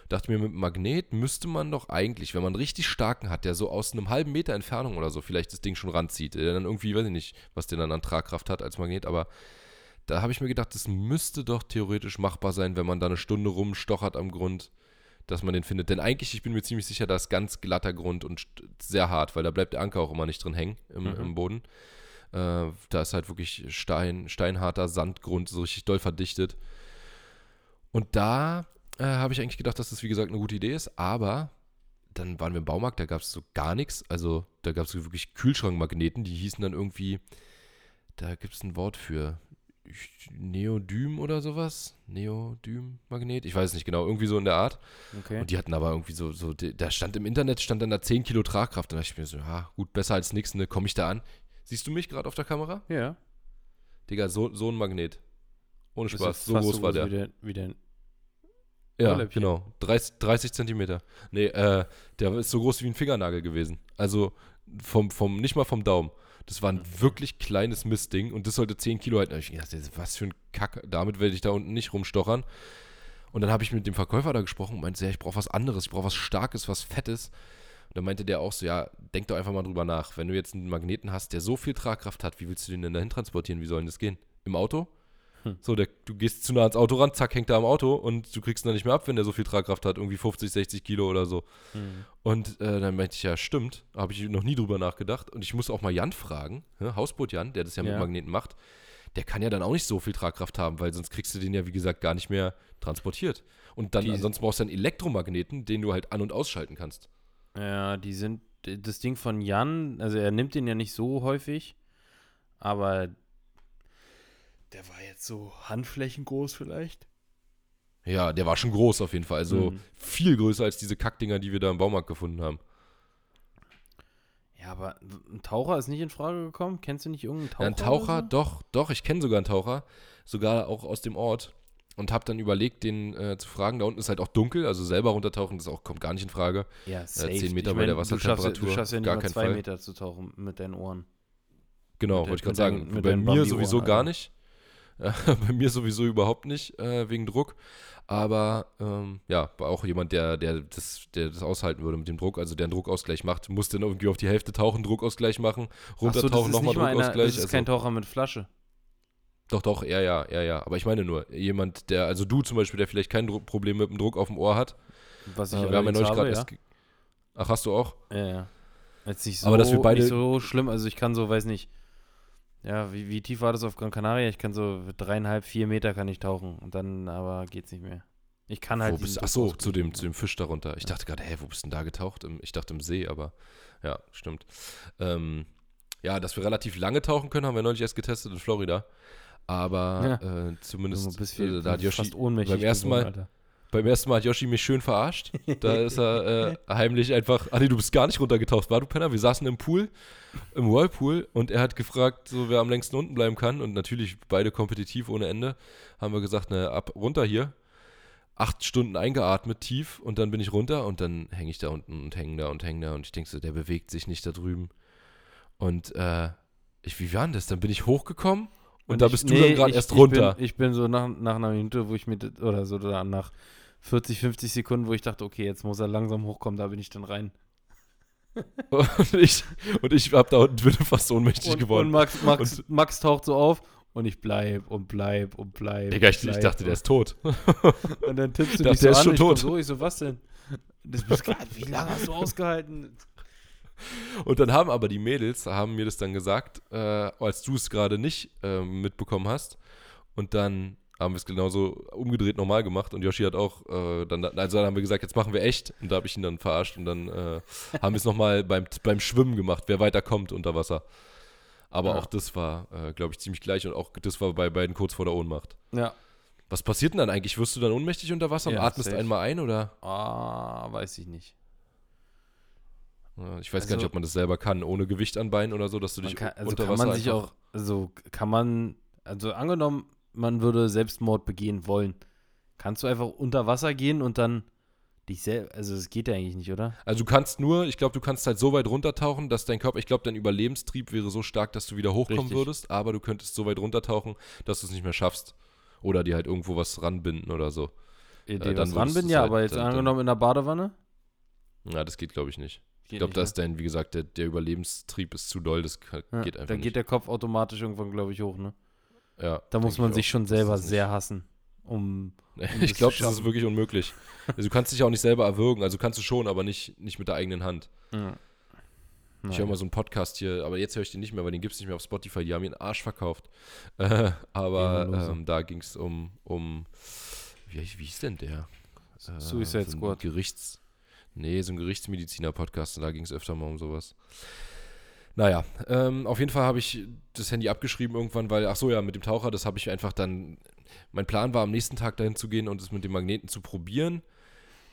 Dachte mir, mit einem Magnet müsste man doch eigentlich, wenn man einen richtig starken hat, der so aus einem halben Meter Entfernung oder so vielleicht das Ding schon ranzieht, der dann irgendwie, weiß ich nicht, was der dann an Tragkraft hat als Magnet, aber da habe ich mir gedacht, das müsste doch theoretisch machbar sein, wenn man da eine Stunde rumstochert am Grund, dass man den findet. Denn eigentlich, ich bin mir ziemlich sicher, da ist ganz glatter Grund und sehr hart, weil da bleibt der Anker auch immer nicht drin hängen im, Mhm. im Boden. Äh, da ist halt wirklich Stein, steinharter Sandgrund, so richtig doll verdichtet. Und da äh, habe ich eigentlich gedacht, dass das, wie gesagt, eine gute Idee ist, aber dann waren wir im Baumarkt, da gab es so gar nichts. Also da gab es so wirklich Kühlschrankmagneten, die hießen dann irgendwie, da gibt es ein Wort für Neodym oder sowas. Neodym-Magnet, ich weiß es nicht genau, irgendwie so in der Art. Okay. Und die hatten aber irgendwie so, so, da stand im Internet, stand dann da 10 Kilo Tragkraft. Dann dachte ich mir so, ja, gut, besser als nichts, ne, komme ich da an. Siehst du mich gerade auf der Kamera? ja. Digga, so, so ein Magnet. Ohne Spaß, so groß war der. Wie der, wie der Ja, Ohrläppchen. genau. 30, 30 Zentimeter. Nee, äh, der ist so groß wie ein Fingernagel gewesen. Also vom, vom, nicht mal vom Daumen. Das war ein wirklich kleines Mistding und das sollte 10 Kilo halten. Da ich gedacht, was für ein Kack, damit werde ich da unten nicht rumstochern. Und dann habe ich mit dem Verkäufer da gesprochen und meinte, ja, ich brauche was anderes, ich brauche was Starkes, was Fettes. Und dann meinte der auch so, ja, denk doch einfach mal drüber nach. Wenn du jetzt einen Magneten hast, der so viel Tragkraft hat, wie willst du den denn dahin transportieren? Wie soll denn das gehen? Im Auto? Hm. So, der, du gehst zu nah ans Auto ran, zack, hängt er am Auto und du kriegst ihn dann nicht mehr ab, wenn der so viel Tragkraft hat, irgendwie 50, 60 Kilo oder so. Hm. Und äh, dann meinte ich, ja, stimmt, habe ich noch nie drüber nachgedacht. Und ich muss auch mal Jan fragen, ja, Hausboot Jan, der das ja, ja, mit Magneten macht, der kann ja dann auch nicht so viel Tragkraft haben, weil sonst kriegst du den ja, wie gesagt, gar nicht mehr transportiert. Und dann, ansonsten brauchst du einen Elektromagneten, den du halt an- und ausschalten kannst. Ja, die sind, das Ding von Jan, also er nimmt den ja nicht so häufig, aber der war jetzt so handflächengroß vielleicht. Ja, der war schon groß auf jeden Fall. Also mhm. viel größer als diese Kackdinger, die wir da im Baumarkt gefunden haben. Ja, aber ein Taucher ist nicht in Frage gekommen? Kennst du nicht irgendeinen Taucher? Ja, ein Taucher, so? doch, doch, ich kenne sogar einen Taucher. Sogar auch aus dem Ort. Und habe dann überlegt, den äh, zu fragen. Da unten ist halt auch dunkel, also selber runtertauchen, das auch, kommt gar nicht in Frage. Ja, äh, safe. Äh, 10 Meter ich mein, bei der Wassertemperatur. Du schaffst, du schaffst ja nicht gar mal zwei Fall. Meter zu tauchen mit deinen Ohren. Genau, wollte ich gerade sagen. bei mir sowieso gar nicht. bei mir sowieso überhaupt nicht, äh, wegen Druck. Aber ähm, ja, war auch jemand, der, der, das, der das aushalten würde mit dem Druck, also der einen Druckausgleich macht, muss dann irgendwie auf die Hälfte tauchen, Druckausgleich machen, runtertauchen, so, nochmal Druckausgleich. Einer, das ist also, kein Taucher mit Flasche. Doch, doch, ja, ja, ja, ja. Aber ich meine nur, jemand, der, also du zum Beispiel, der vielleicht kein Dro Problem mit dem Druck auf dem Ohr hat. Was ich äh, wir haben ja neulich gerade ja. Ach, hast du auch? Ja, ja. Jetzt nicht so, aber dass wir beide nicht so schlimm, also ich kann so, weiß nicht, ja, wie, wie tief war das auf Gran Canaria? Ich kann so dreieinhalb, vier Meter kann ich tauchen und dann aber geht's nicht mehr. Ich kann halt. Wo bist, ach so, zu dem, zu dem Fisch darunter. Ich dachte gerade, hä, wo bist du denn da getaucht? Ich dachte im See, aber ja, stimmt. Ähm, ja, dass wir relativ lange tauchen können, haben wir neulich erst getestet in Florida. Aber ja. äh, zumindest äh, da hat Yoshi beim ersten Mal. Alter. Beim ersten Mal hat Yoshi mich schön verarscht. Da ist er äh, heimlich einfach. Ah nee, du bist gar nicht runtergetaucht, war du Penner? Wir saßen im Pool, im Whirlpool und er hat gefragt, so wer am längsten unten bleiben kann. Und natürlich beide kompetitiv ohne Ende. Haben wir gesagt, ne, ab runter hier. Acht Stunden eingeatmet tief und dann bin ich runter und dann hänge ich da unten und hänge da und hänge da und ich denke so, der bewegt sich nicht da drüben. Und äh, ich, wie war denn das? Dann bin ich hochgekommen und, und da bist ich, du nee, dann gerade erst runter. Ich bin, ich bin so nach, nach einer Minute, wo ich mir, oder so nach 40, 50 Sekunden, wo ich dachte, okay, jetzt muss er langsam hochkommen, da bin ich dann rein. und ich, und ich hab da unten bin fast ohnmächtig und, geworden. Und Max, Max, und Max taucht so auf und ich bleib und bleib und bleib. Digga, ich, ich dachte, der ist tot. und dann tippst du mich so der ist schon tot. So, ich so, was denn? Das bist, wie lange hast du ausgehalten? Und dann haben aber die Mädels, haben mir das dann gesagt, äh, als du es gerade nicht äh, mitbekommen hast. Und dann haben wir es genauso umgedreht normal gemacht und Yoshi hat auch, äh, dann, also dann haben wir gesagt, jetzt machen wir echt und da habe ich ihn dann verarscht und dann äh, haben wir es nochmal beim, beim Schwimmen gemacht, wer weiter kommt unter Wasser. Aber ja. auch das war, äh, glaube ich, ziemlich gleich und auch das war bei beiden kurz vor der Ohnmacht. Ja. Was passiert denn dann eigentlich? Wirst du dann ohnmächtig unter Wasser ja, und atmest safe. einmal ein oder? Ah, weiß ich nicht. Ich weiß also, gar nicht, also ob man das selber kann, ohne Gewicht an Beinen oder so, dass du dich kann, also unter kann Wasser man sich auch, also kann man, also angenommen, man würde Selbstmord begehen wollen. Kannst du einfach unter Wasser gehen und dann dich selbst, also es geht ja eigentlich nicht, oder? Also du kannst nur, ich glaube, du kannst halt so weit runtertauchen, dass dein Körper, ich glaube, dein Überlebenstrieb wäre so stark, dass du wieder hochkommen Richtig. würdest, aber du könntest so weit runtertauchen, dass du es nicht mehr schaffst. Oder dir halt irgendwo was ranbinden oder so. Äh, dann was ranbinden, ja, halt, aber jetzt dann, angenommen in der Badewanne? Ja, das geht, glaube ich, nicht. Ich glaube, da ist dein, wie gesagt, der, der Überlebenstrieb ist zu doll, das geht ja, einfach nicht. Da geht der Kopf automatisch irgendwann, glaube ich, hoch, ne? Ja. Da muss man sich schon selber sehr hassen. Um, um ich glaube, das ist wirklich unmöglich. also du kannst dich auch nicht selber erwürgen, also kannst du schon, aber nicht, nicht mit der eigenen Hand. Ja. Ich höre mal so einen Podcast hier, aber jetzt höre ich den nicht mehr, weil den gibt es nicht mehr auf Spotify. Die haben ihren Arsch verkauft. Äh, aber ähm, da ging es um, um wie, wie hieß denn der? Äh, Suicide so Squad. Gerichts, nee, so ein Gerichtsmediziner-Podcast und da ging es öfter mal um sowas. Naja, ähm, auf jeden Fall habe ich das Handy abgeschrieben irgendwann, weil, ach so, ja, mit dem Taucher, das habe ich einfach dann. Mein Plan war, am nächsten Tag dahin zu gehen und es mit dem Magneten zu probieren.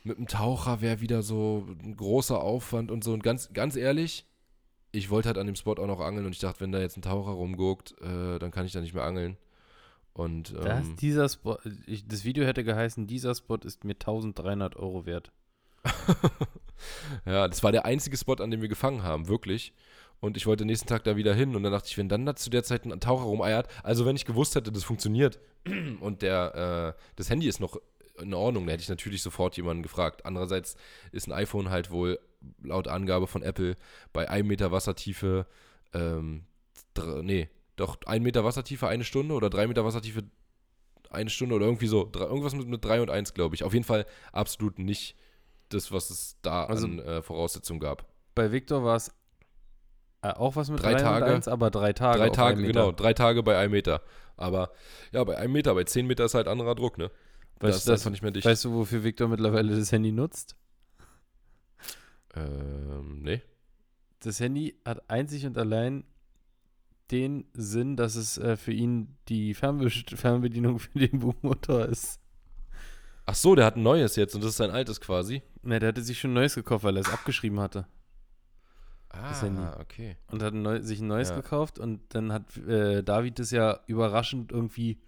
Mit dem Taucher wäre wieder so ein großer Aufwand und so. Und ganz, ganz ehrlich, ich wollte halt an dem Spot auch noch angeln und ich dachte, wenn da jetzt ein Taucher rumguckt, äh, dann kann ich da nicht mehr angeln. Und, ähm, das, dieser Spot, ich, das Video hätte geheißen, dieser Spot ist mir 1300 Euro wert. ja, das war der einzige Spot, an dem wir gefangen haben, wirklich. Und ich wollte nächsten Tag da wieder hin und dann dachte ich, wenn dann da zu der Zeit ein Taucher rumeiert, also wenn ich gewusst hätte, das funktioniert und der, äh, das Handy ist noch in Ordnung, dann hätte ich natürlich sofort jemanden gefragt. Andererseits ist ein iPhone halt wohl laut Angabe von Apple bei einem Meter Wassertiefe, ähm, nee, doch ein Meter Wassertiefe eine Stunde oder drei Meter Wassertiefe eine Stunde oder irgendwie so. Drei, irgendwas mit, mit drei und eins, glaube ich. Auf jeden Fall absolut nicht das, was es da Also- an äh, Voraussetzungen gab. Bei Victor war es äh, auch was mit Drei Tage. eins, aber drei Tage. drei Tage, genau. Drei Tage bei einem Meter. Aber ja, bei einem Meter, bei zehn Meter ist halt anderer Druck, ne? da Weißt, ist du, das, einfach nicht mehr dicht. weißt du, wofür Victor mittlerweile das Handy nutzt? ähm, nee. Das Handy hat einzig und allein den Sinn, dass es äh, für ihn die Fernbe Fernbedienung für den Buchmotor ist. Ach so, der hat ein neues jetzt und das ist sein altes quasi. Ne, der hatte sich schon ein neues gekauft, weil er es abgeschrieben hatte. Ah, okay. Und hat ein neu, sich ein neues Ja. gekauft und dann hat äh, David das ja überraschend irgendwie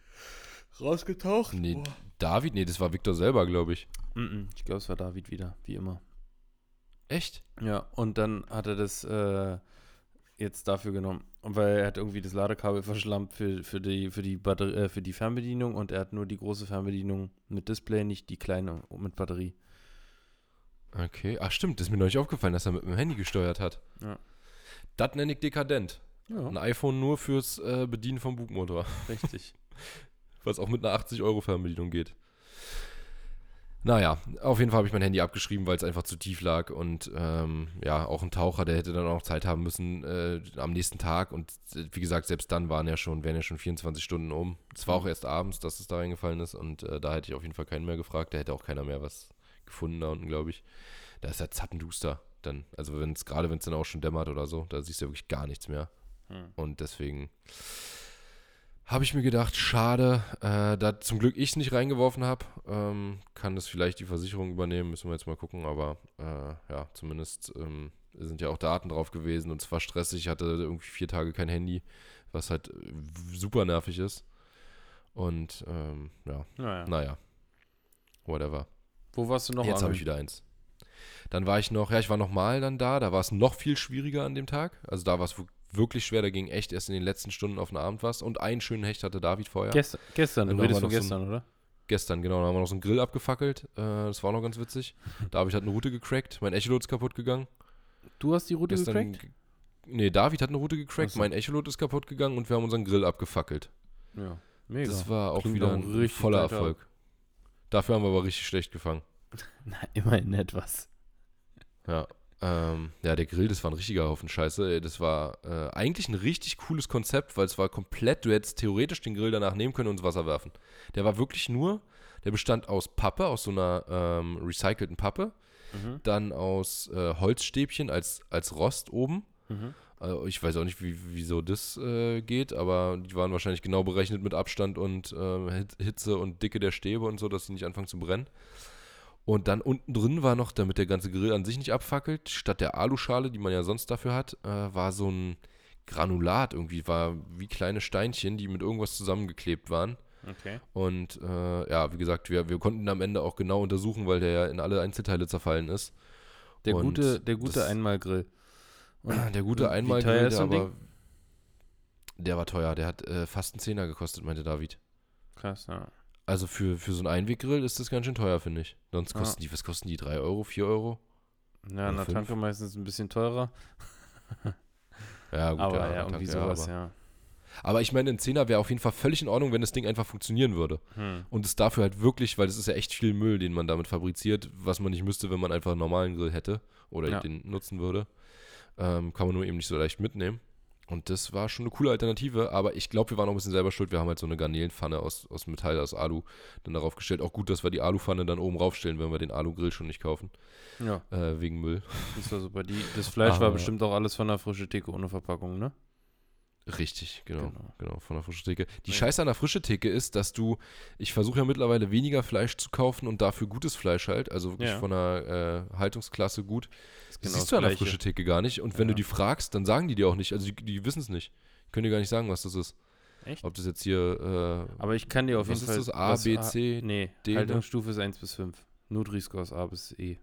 rausgetaucht. Nee, David, nee, das war Victor selber, glaube ich. Mhm, ich glaube, es war David wieder, wie immer. Echt? Ja, und dann hat er das äh, jetzt dafür genommen. Und weil er hat irgendwie das Ladekabel verschlampt für, für, die, für, die Batter äh, für die Fernbedienung und er hat nur die große Fernbedienung mit Display, nicht die kleine mit Batterie. Okay. Ach stimmt, das ist mir neulich aufgefallen, dass er mit dem Handy gesteuert hat. Ja. Das nenne ich dekadent. Ja, Ein iPhone nur fürs äh, Bedienen vom Bugmotor. richtig. Was auch mit einer 80 Euro Fernbedienung geht. Naja, auf jeden Fall habe ich mein Handy abgeschrieben, weil es einfach zu tief lag. Und ähm, ja, auch ein Taucher, der hätte dann auch noch Zeit haben müssen äh, am nächsten Tag. Und äh, wie gesagt, selbst dann waren ja schon, wären ja schon 24 Stunden um. Es war auch erst abends, dass es da reingefallen ist. Und äh, da hätte ich auf jeden Fall keinen mehr gefragt. Da hätte auch keiner mehr was gefunden da unten, glaube ich. Da ist ja zappenduster dann. Also wenn es, gerade wenn es dann auch schon dämmert oder so, da siehst du ja wirklich gar nichts mehr. Hm. Und deswegen habe ich mir gedacht, schade, äh, da zum Glück ich es nicht reingeworfen habe, ähm, kann das vielleicht die Versicherung übernehmen, müssen wir jetzt mal gucken, aber äh, ja, zumindest ähm, sind ja auch Daten drauf gewesen und es war stressig, ich hatte irgendwie vier Tage kein Handy, was halt äh, super nervig ist. Und ähm, ja, Naja. naja, whatever. Wo warst du noch? Jetzt habe ich wieder eins. Dann war ich noch, ja, ich war nochmal dann da, da war es noch viel schwieriger an dem Tag. Also da war es wirklich schwer, da ging echt erst in den letzten Stunden auf den Abend was. Und einen schönen Hecht hatte David vorher. Gestern, gestern, du redest von noch so gestern, oder? Gestern, genau, da haben wir noch so einen Grill abgefackelt. Äh, das war auch noch ganz witzig. David hat eine Route gecrackt, mein Echolot ist kaputt gegangen. Du hast die Route Gestern, gecrackt? nee, David hat eine Route gecrackt, so. mein Echolot ist kaputt gegangen und wir haben unseren Grill abgefackelt. Ja, mega. Das war auch Klingt wieder ein voller Erfolg. Dafür haben wir aber richtig schlecht gefangen. Na, immerhin etwas. Ja. Ähm, ja, der Grill, das war ein richtiger Haufen Scheiße. Das war äh, eigentlich ein richtig cooles Konzept, weil es war komplett, du hättest theoretisch den Grill danach nehmen können und ins Wasser werfen. Der war wirklich nur, der bestand aus Pappe, aus so einer ähm, recycelten Pappe, Mhm. dann aus äh, Holzstäbchen als, als Rost oben. Mhm. Also ich weiß auch nicht, wie, wieso das äh, geht, aber die waren wahrscheinlich genau berechnet mit Abstand und äh, Hit- Hitze und Dicke der Stäbe und so, dass sie nicht anfangen zu brennen. Und dann unten drin war noch, damit der ganze Grill an sich nicht abfackelt, statt der Aluschale, die man ja sonst dafür hat, äh, war so ein Granulat irgendwie, war wie kleine Steinchen, die mit irgendwas zusammengeklebt waren. Okay. Und äh, ja, wie gesagt, wir, wir konnten am Ende auch genau untersuchen, weil der ja in alle Einzelteile zerfallen ist. Der Und gute, der gute das- Einmalgrill. Und Der gute wie Einmalgrill, teuer ist der so ein aber. Der war teuer, der hat äh, fast einen Zehner gekostet, meinte David. Krass, ja. Also für, für so einen Einweggrill ist das ganz schön teuer, finde ich. Sonst kosten die, was kosten die? 3 Euro, 4 Euro? Ja, an der. Tanke meistens ein bisschen teurer. Ja, gut, aber ja, ja, irgendwie ja, sowas, aber, ja. aber ich meine, ein Zehner wäre auf jeden Fall völlig in Ordnung, wenn das Ding einfach funktionieren würde. Hm. Und es dafür halt wirklich, weil es ist ja echt viel Müll, den man damit fabriziert, was man nicht müsste, wenn man einfach einen normalen Grill hätte oder Ja. den nutzen würde. Ähm, kann man nur eben nicht so leicht mitnehmen. Und das war schon eine coole Alternative, aber ich glaube, wir waren auch ein bisschen selber schuld. Wir haben halt so eine Garnelenpfanne aus, aus Metall, aus Alu dann darauf gestellt. Auch gut, dass wir die Alupfanne dann oben raufstellen, wenn wir den Alu-Grill schon nicht kaufen, Ja, äh, wegen Müll. das war super. Die, das Fleisch war Aber- bestimmt auch alles von der frischen Theke ohne Verpackung, ne? Richtig, genau, Genau. genau, von der frischen Theke. Die Ja. Scheiße an der frischen Theke ist, dass du, ich versuche ja mittlerweile weniger Fleisch zu kaufen und dafür gutes Fleisch halt, also wirklich Ja. von der äh, Haltungsklasse gut. Das ist genau siehst du an der frischen Theke gar nicht. Und wenn Ja. du die fragst, dann sagen die dir auch nicht. Also die, die wissen es nicht. Können dir gar nicht sagen, was das ist. Echt? Ob das jetzt hier, äh, Aber ich kann dir auf Was jeden ist Fall. das? A, was B, C, Nee, D, ne? Haltungsstufe ist 1 bis 5. Nutri-Score ist A bis E.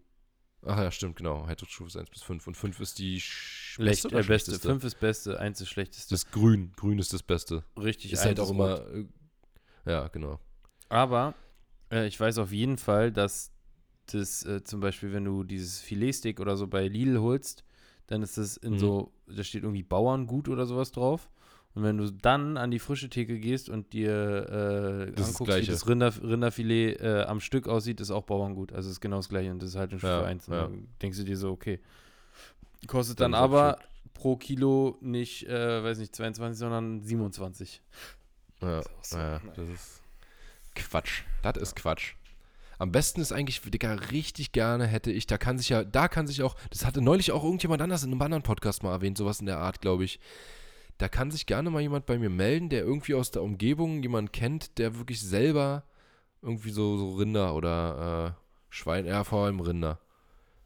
ach ja, stimmt, genau. Heiterstufe ist 1 bis 5. Und 5 ist die sch Schlecht, äh, beste. schlechteste? 5 ist beste, 1 ist schlechteste. Das ist grün. Grün ist das Beste. Richtig, Ist halt auch immer, äh, ja, genau. Aber äh, ich weiß auf jeden Fall, dass das äh, zum Beispiel, wenn du dieses Filetsteak oder so bei Lidl holst, dann ist das in Mhm. so, da steht irgendwie Bauerngut oder sowas drauf. Und wenn du dann an die frische Theke gehst und dir äh, Das ist das anguckst, wie Gleiche. das Rinder, Rinderfilet äh, am Stück aussieht, ist auch Bauerngut. Also ist genau das gleiche und das ist halt ein Stück Ja, für eins. Und ja. dann denkst du dir so, okay. Kostet Dann dann, ist aber pro Kilo nicht, äh, weiß nicht, 22, sondern 27. Ja, ist auch so, ja, das ist Quatsch. Das ist Quatsch. Am besten ist eigentlich, Digga, richtig gerne hätte ich, da kann sich ja, da kann sich auch, das hatte neulich auch irgendjemand anders in einem anderen Podcast mal erwähnt, sowas in der Art, glaube ich. Da kann sich gerne mal jemand bei mir melden, der irgendwie aus der Umgebung jemanden kennt, der wirklich selber irgendwie so, so Rinder oder äh, Schwein, ja, vor allem Rinder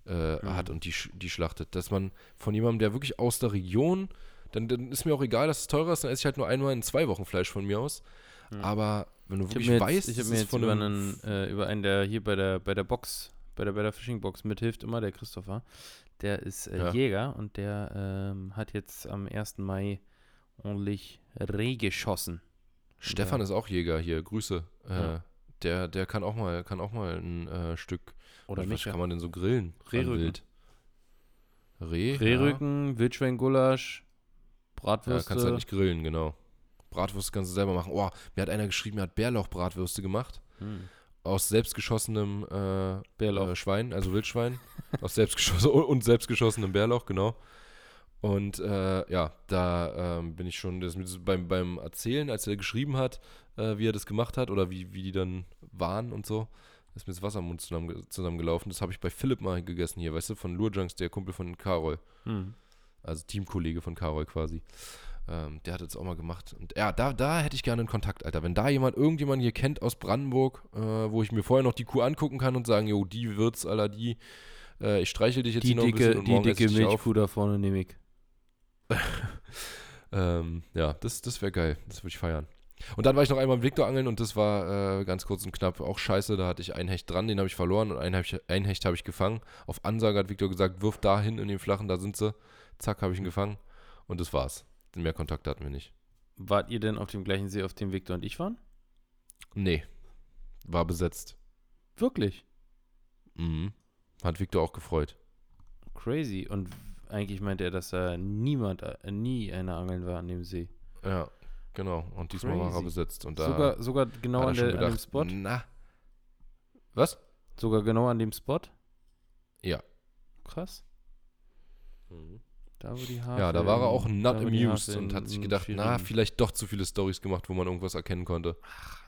äh, Mhm. hat und die, die schlachtet. Dass man von jemandem, der wirklich aus der Region, dann, dann ist mir auch egal, dass es teurer ist, dann esse ich halt nur einmal in zwei Wochen Fleisch von mir aus. Mhm. Aber wenn du Ich habe wirklich jetzt, weißt, ich das hab mir jetzt von über, einen, äh, über einen, der hier bei der, bei der Box, bei der, bei der Fishing Box mithilft immer, der Christopher, der ist äh, Ja. Jäger und der ähm, hat jetzt am 1. Mai ordentlich Reh geschossen. Stefan Ja. ist auch Jäger hier, Grüße. Äh, Ja. der, der kann auch mal, kann auch mal ein äh, Stück. Oder was Micha. kann man denn so grillen? Rehrücken. Reh? Rehrücken, Wildschweingulasch, Ja, ja Bratwürste. kannst halt nicht grillen, genau. Bratwürste kannst du selber machen. Oh, mir hat einer geschrieben, er hat Bärlauch-Bratwürste gemacht. Hm. Aus selbstgeschossenem äh, Bärlauch. äh, Schwein, also Wildschwein. aus selbstgeschossen und selbstgeschossenem Bärlauch, genau. Und äh, ja, da ähm, bin ich schon das, mit- beim, beim Erzählen, als er geschrieben hat, äh, wie er das gemacht hat oder wie, wie die dann waren und so, ist mir das Wasser im Mund zusammen, zusammengelaufen. Das habe ich bei Philipp mal gegessen hier, weißt du, von Lurjunks, der Kumpel von Karol. Hm. Also Teamkollege von Karol quasi. Ähm, der hat das auch mal gemacht. Und ja, da, da hätte ich gerne einen Kontakt, Alter. Wenn da jemand, irgendjemand hier kennt aus Brandenburg, äh, wo ich mir vorher noch die Kuh angucken kann und sagen, jo, die wird's, Alter, die, äh, ich streichel dich jetzt Die hier noch ein dicke, bisschen und die dicke. Milchkuh da vorne nehme ich. Ähm, ja, das, das wäre geil. Das würde ich feiern. Und dann war ich noch einmal im Victor angeln und das war äh, ganz kurz und knapp auch scheiße. Da hatte ich einen Hecht dran, den habe ich verloren und einen, hab ich, einen Hecht habe ich gefangen. Auf Ansage hat Victor gesagt, wirf da hin in den flachen, da sind sie. Zack, habe ich ihn gefangen. Und das war's. Mehr Kontakt hatten wir nicht. Wart ihr denn auf dem gleichen See, auf dem Victor und ich waren? Nee. War besetzt. Wirklich? Mhm. Hat Victor auch gefreut. Crazy. Und eigentlich meinte er, dass da niemand, äh, nie einer angeln war an dem See. Ja, genau. Und diesmal war er Crazy. besetzt. Und da sogar, sogar genau an, der, an dem gedacht, Spot? Na. Was? Sogar genau an dem Spot? Ja. Krass. Da, wo die Haare. Ja, da war er auch not da, amused und hat sich gedacht, na, vielleicht doch zu viele Stories gemacht, wo man irgendwas erkennen konnte.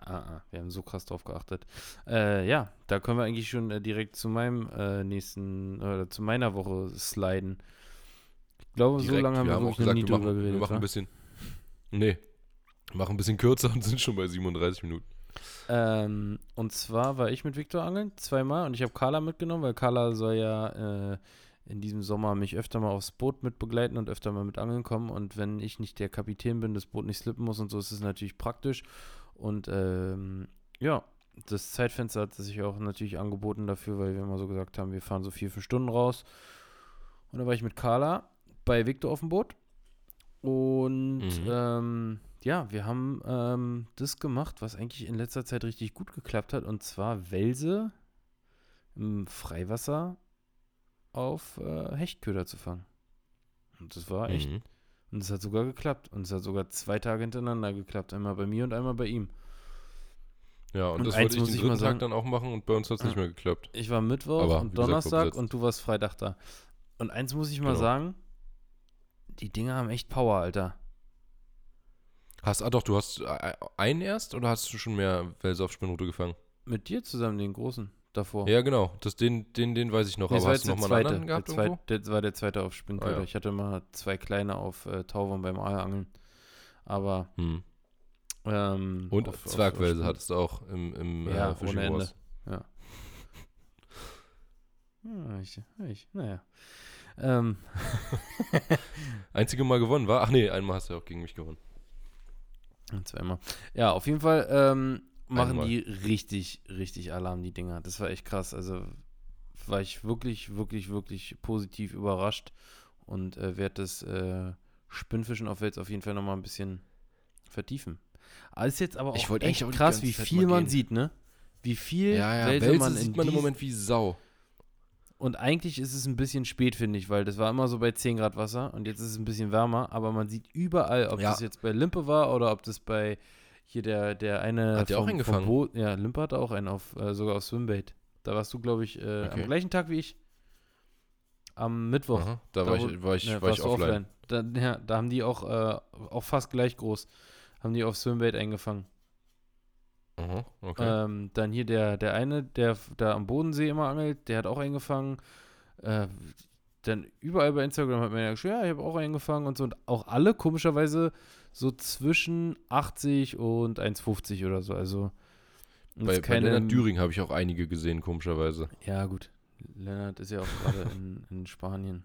Ah, ah, wir haben so krass drauf geachtet. Äh, ja, da können wir eigentlich schon äh, direkt zu meinem äh, nächsten, oder zu meiner Woche sliden. Ich glaube, so Direkt. lange haben wir, auch wirklich noch nie wir drüber machen, geredet. wir machen ein bisschen. Nee. Machen ein bisschen kürzer und sind schon bei 37 Minuten. Ähm, und zwar war ich mit Viktor angeln, zweimal, und ich habe Carla mitgenommen, weil Carla soll ja äh, in diesem Sommer mich öfter mal aufs Boot mit begleiten und öfter mal mit angeln kommen. Und wenn ich nicht der Kapitän bin, das Boot nicht slippen muss und so, ist es natürlich praktisch. Und ähm, ja, das Zeitfenster hat sich auch natürlich angeboten dafür, weil wir immer so gesagt haben, wir fahren so vier, fünf Stunden raus. Und da war ich mit Carla bei Victor auf dem Boot. Und Mhm. ähm, ja, wir haben ähm, das gemacht, was eigentlich in letzter Zeit richtig gut geklappt hat. Und zwar Welse im Freiwasser auf äh, Hechtköder zu fangen. Und das war echt. Mhm. Und es hat sogar geklappt. Und es hat sogar zwei Tage hintereinander geklappt. Einmal bei mir und einmal bei ihm. Ja, und, Und das wollte ich muss den ich dritten mal sagen- Tag dann auch machen und bei uns hat es nicht Ah. mehr geklappt. Ich war Mittwoch Aber, und gesagt, Donnerstag besetzt. und du warst Freitag da. Und eins muss ich mal Genau. sagen, die Dinger haben echt Power, Alter. Hast, ah doch, du hast äh, einen erst oder hast du schon mehr Welse auf Spinnrute gefangen? Mit dir zusammen, den großen davor. Ja, genau. Das, den, den, den weiß ich noch. Nee, das aber hast du der noch mal einen anderen gehabt der, irgendwo? zweit, der war der zweite auf Spinnköder. Ah, ja. Ich hatte mal zwei kleine auf äh, Tauwurm beim Aalangeln. Aber Hm. ähm, Und auf- Zwergwelse auf hattest du auch im, im Ja, äh, Fishing ohne Ende. Wars. Ja. ja ich, ich, naja. Ähm, Einzige Mal gewonnen war? Ach nee, einmal hast du ja auch gegen mich gewonnen. zweimal. Ja, auf jeden Fall ähm, machen Einmal. die richtig, richtig Alarm, die Dinger. Das war echt krass. Also war ich wirklich, wirklich, wirklich positiv überrascht und äh, werde das äh, Spinnfischen auf Wels auf jeden Fall nochmal ein bisschen vertiefen. Ist jetzt aber auch Ich wollte echt eigentlich auch krass, wie viel man sieht, ne? Wie viel Ja, ja, Welse man in sieht man im Moment wie Sau. Und eigentlich ist es ein bisschen spät, finde ich, weil das war immer so bei 10 Grad Wasser und jetzt ist es ein bisschen wärmer, aber man sieht überall, ob Ja. das jetzt bei Limpe war oder ob das bei hier der, der eine. Hat der auch einen gefangen? Boot, ja, Limpe hatte auch einen auf, äh, sogar auf Swimbait. Da warst du, glaube ich, äh, am Okay. gleichen Tag wie ich. Am Mittwoch. Aha, da war wo- ich, war ich, ja, war ich du offline. Da, ja, da haben die auch, äh, auch fast gleich groß, haben die auf Swimbait eingefangen. Aha, okay. Ähm, dann hier der, der eine, der da am Bodensee immer angelt, der hat auch eingefangen. Äh, dann überall bei Instagram hat man ja geschrieben, ja, ich habe auch eingefangen und so. Und auch alle komischerweise so zwischen 80 und 1,50 oder so. Also bei, bei Lennart Düring habe ich auch einige gesehen, komischerweise. Ja, gut. Lennart ist ja auch gerade in, in Spanien.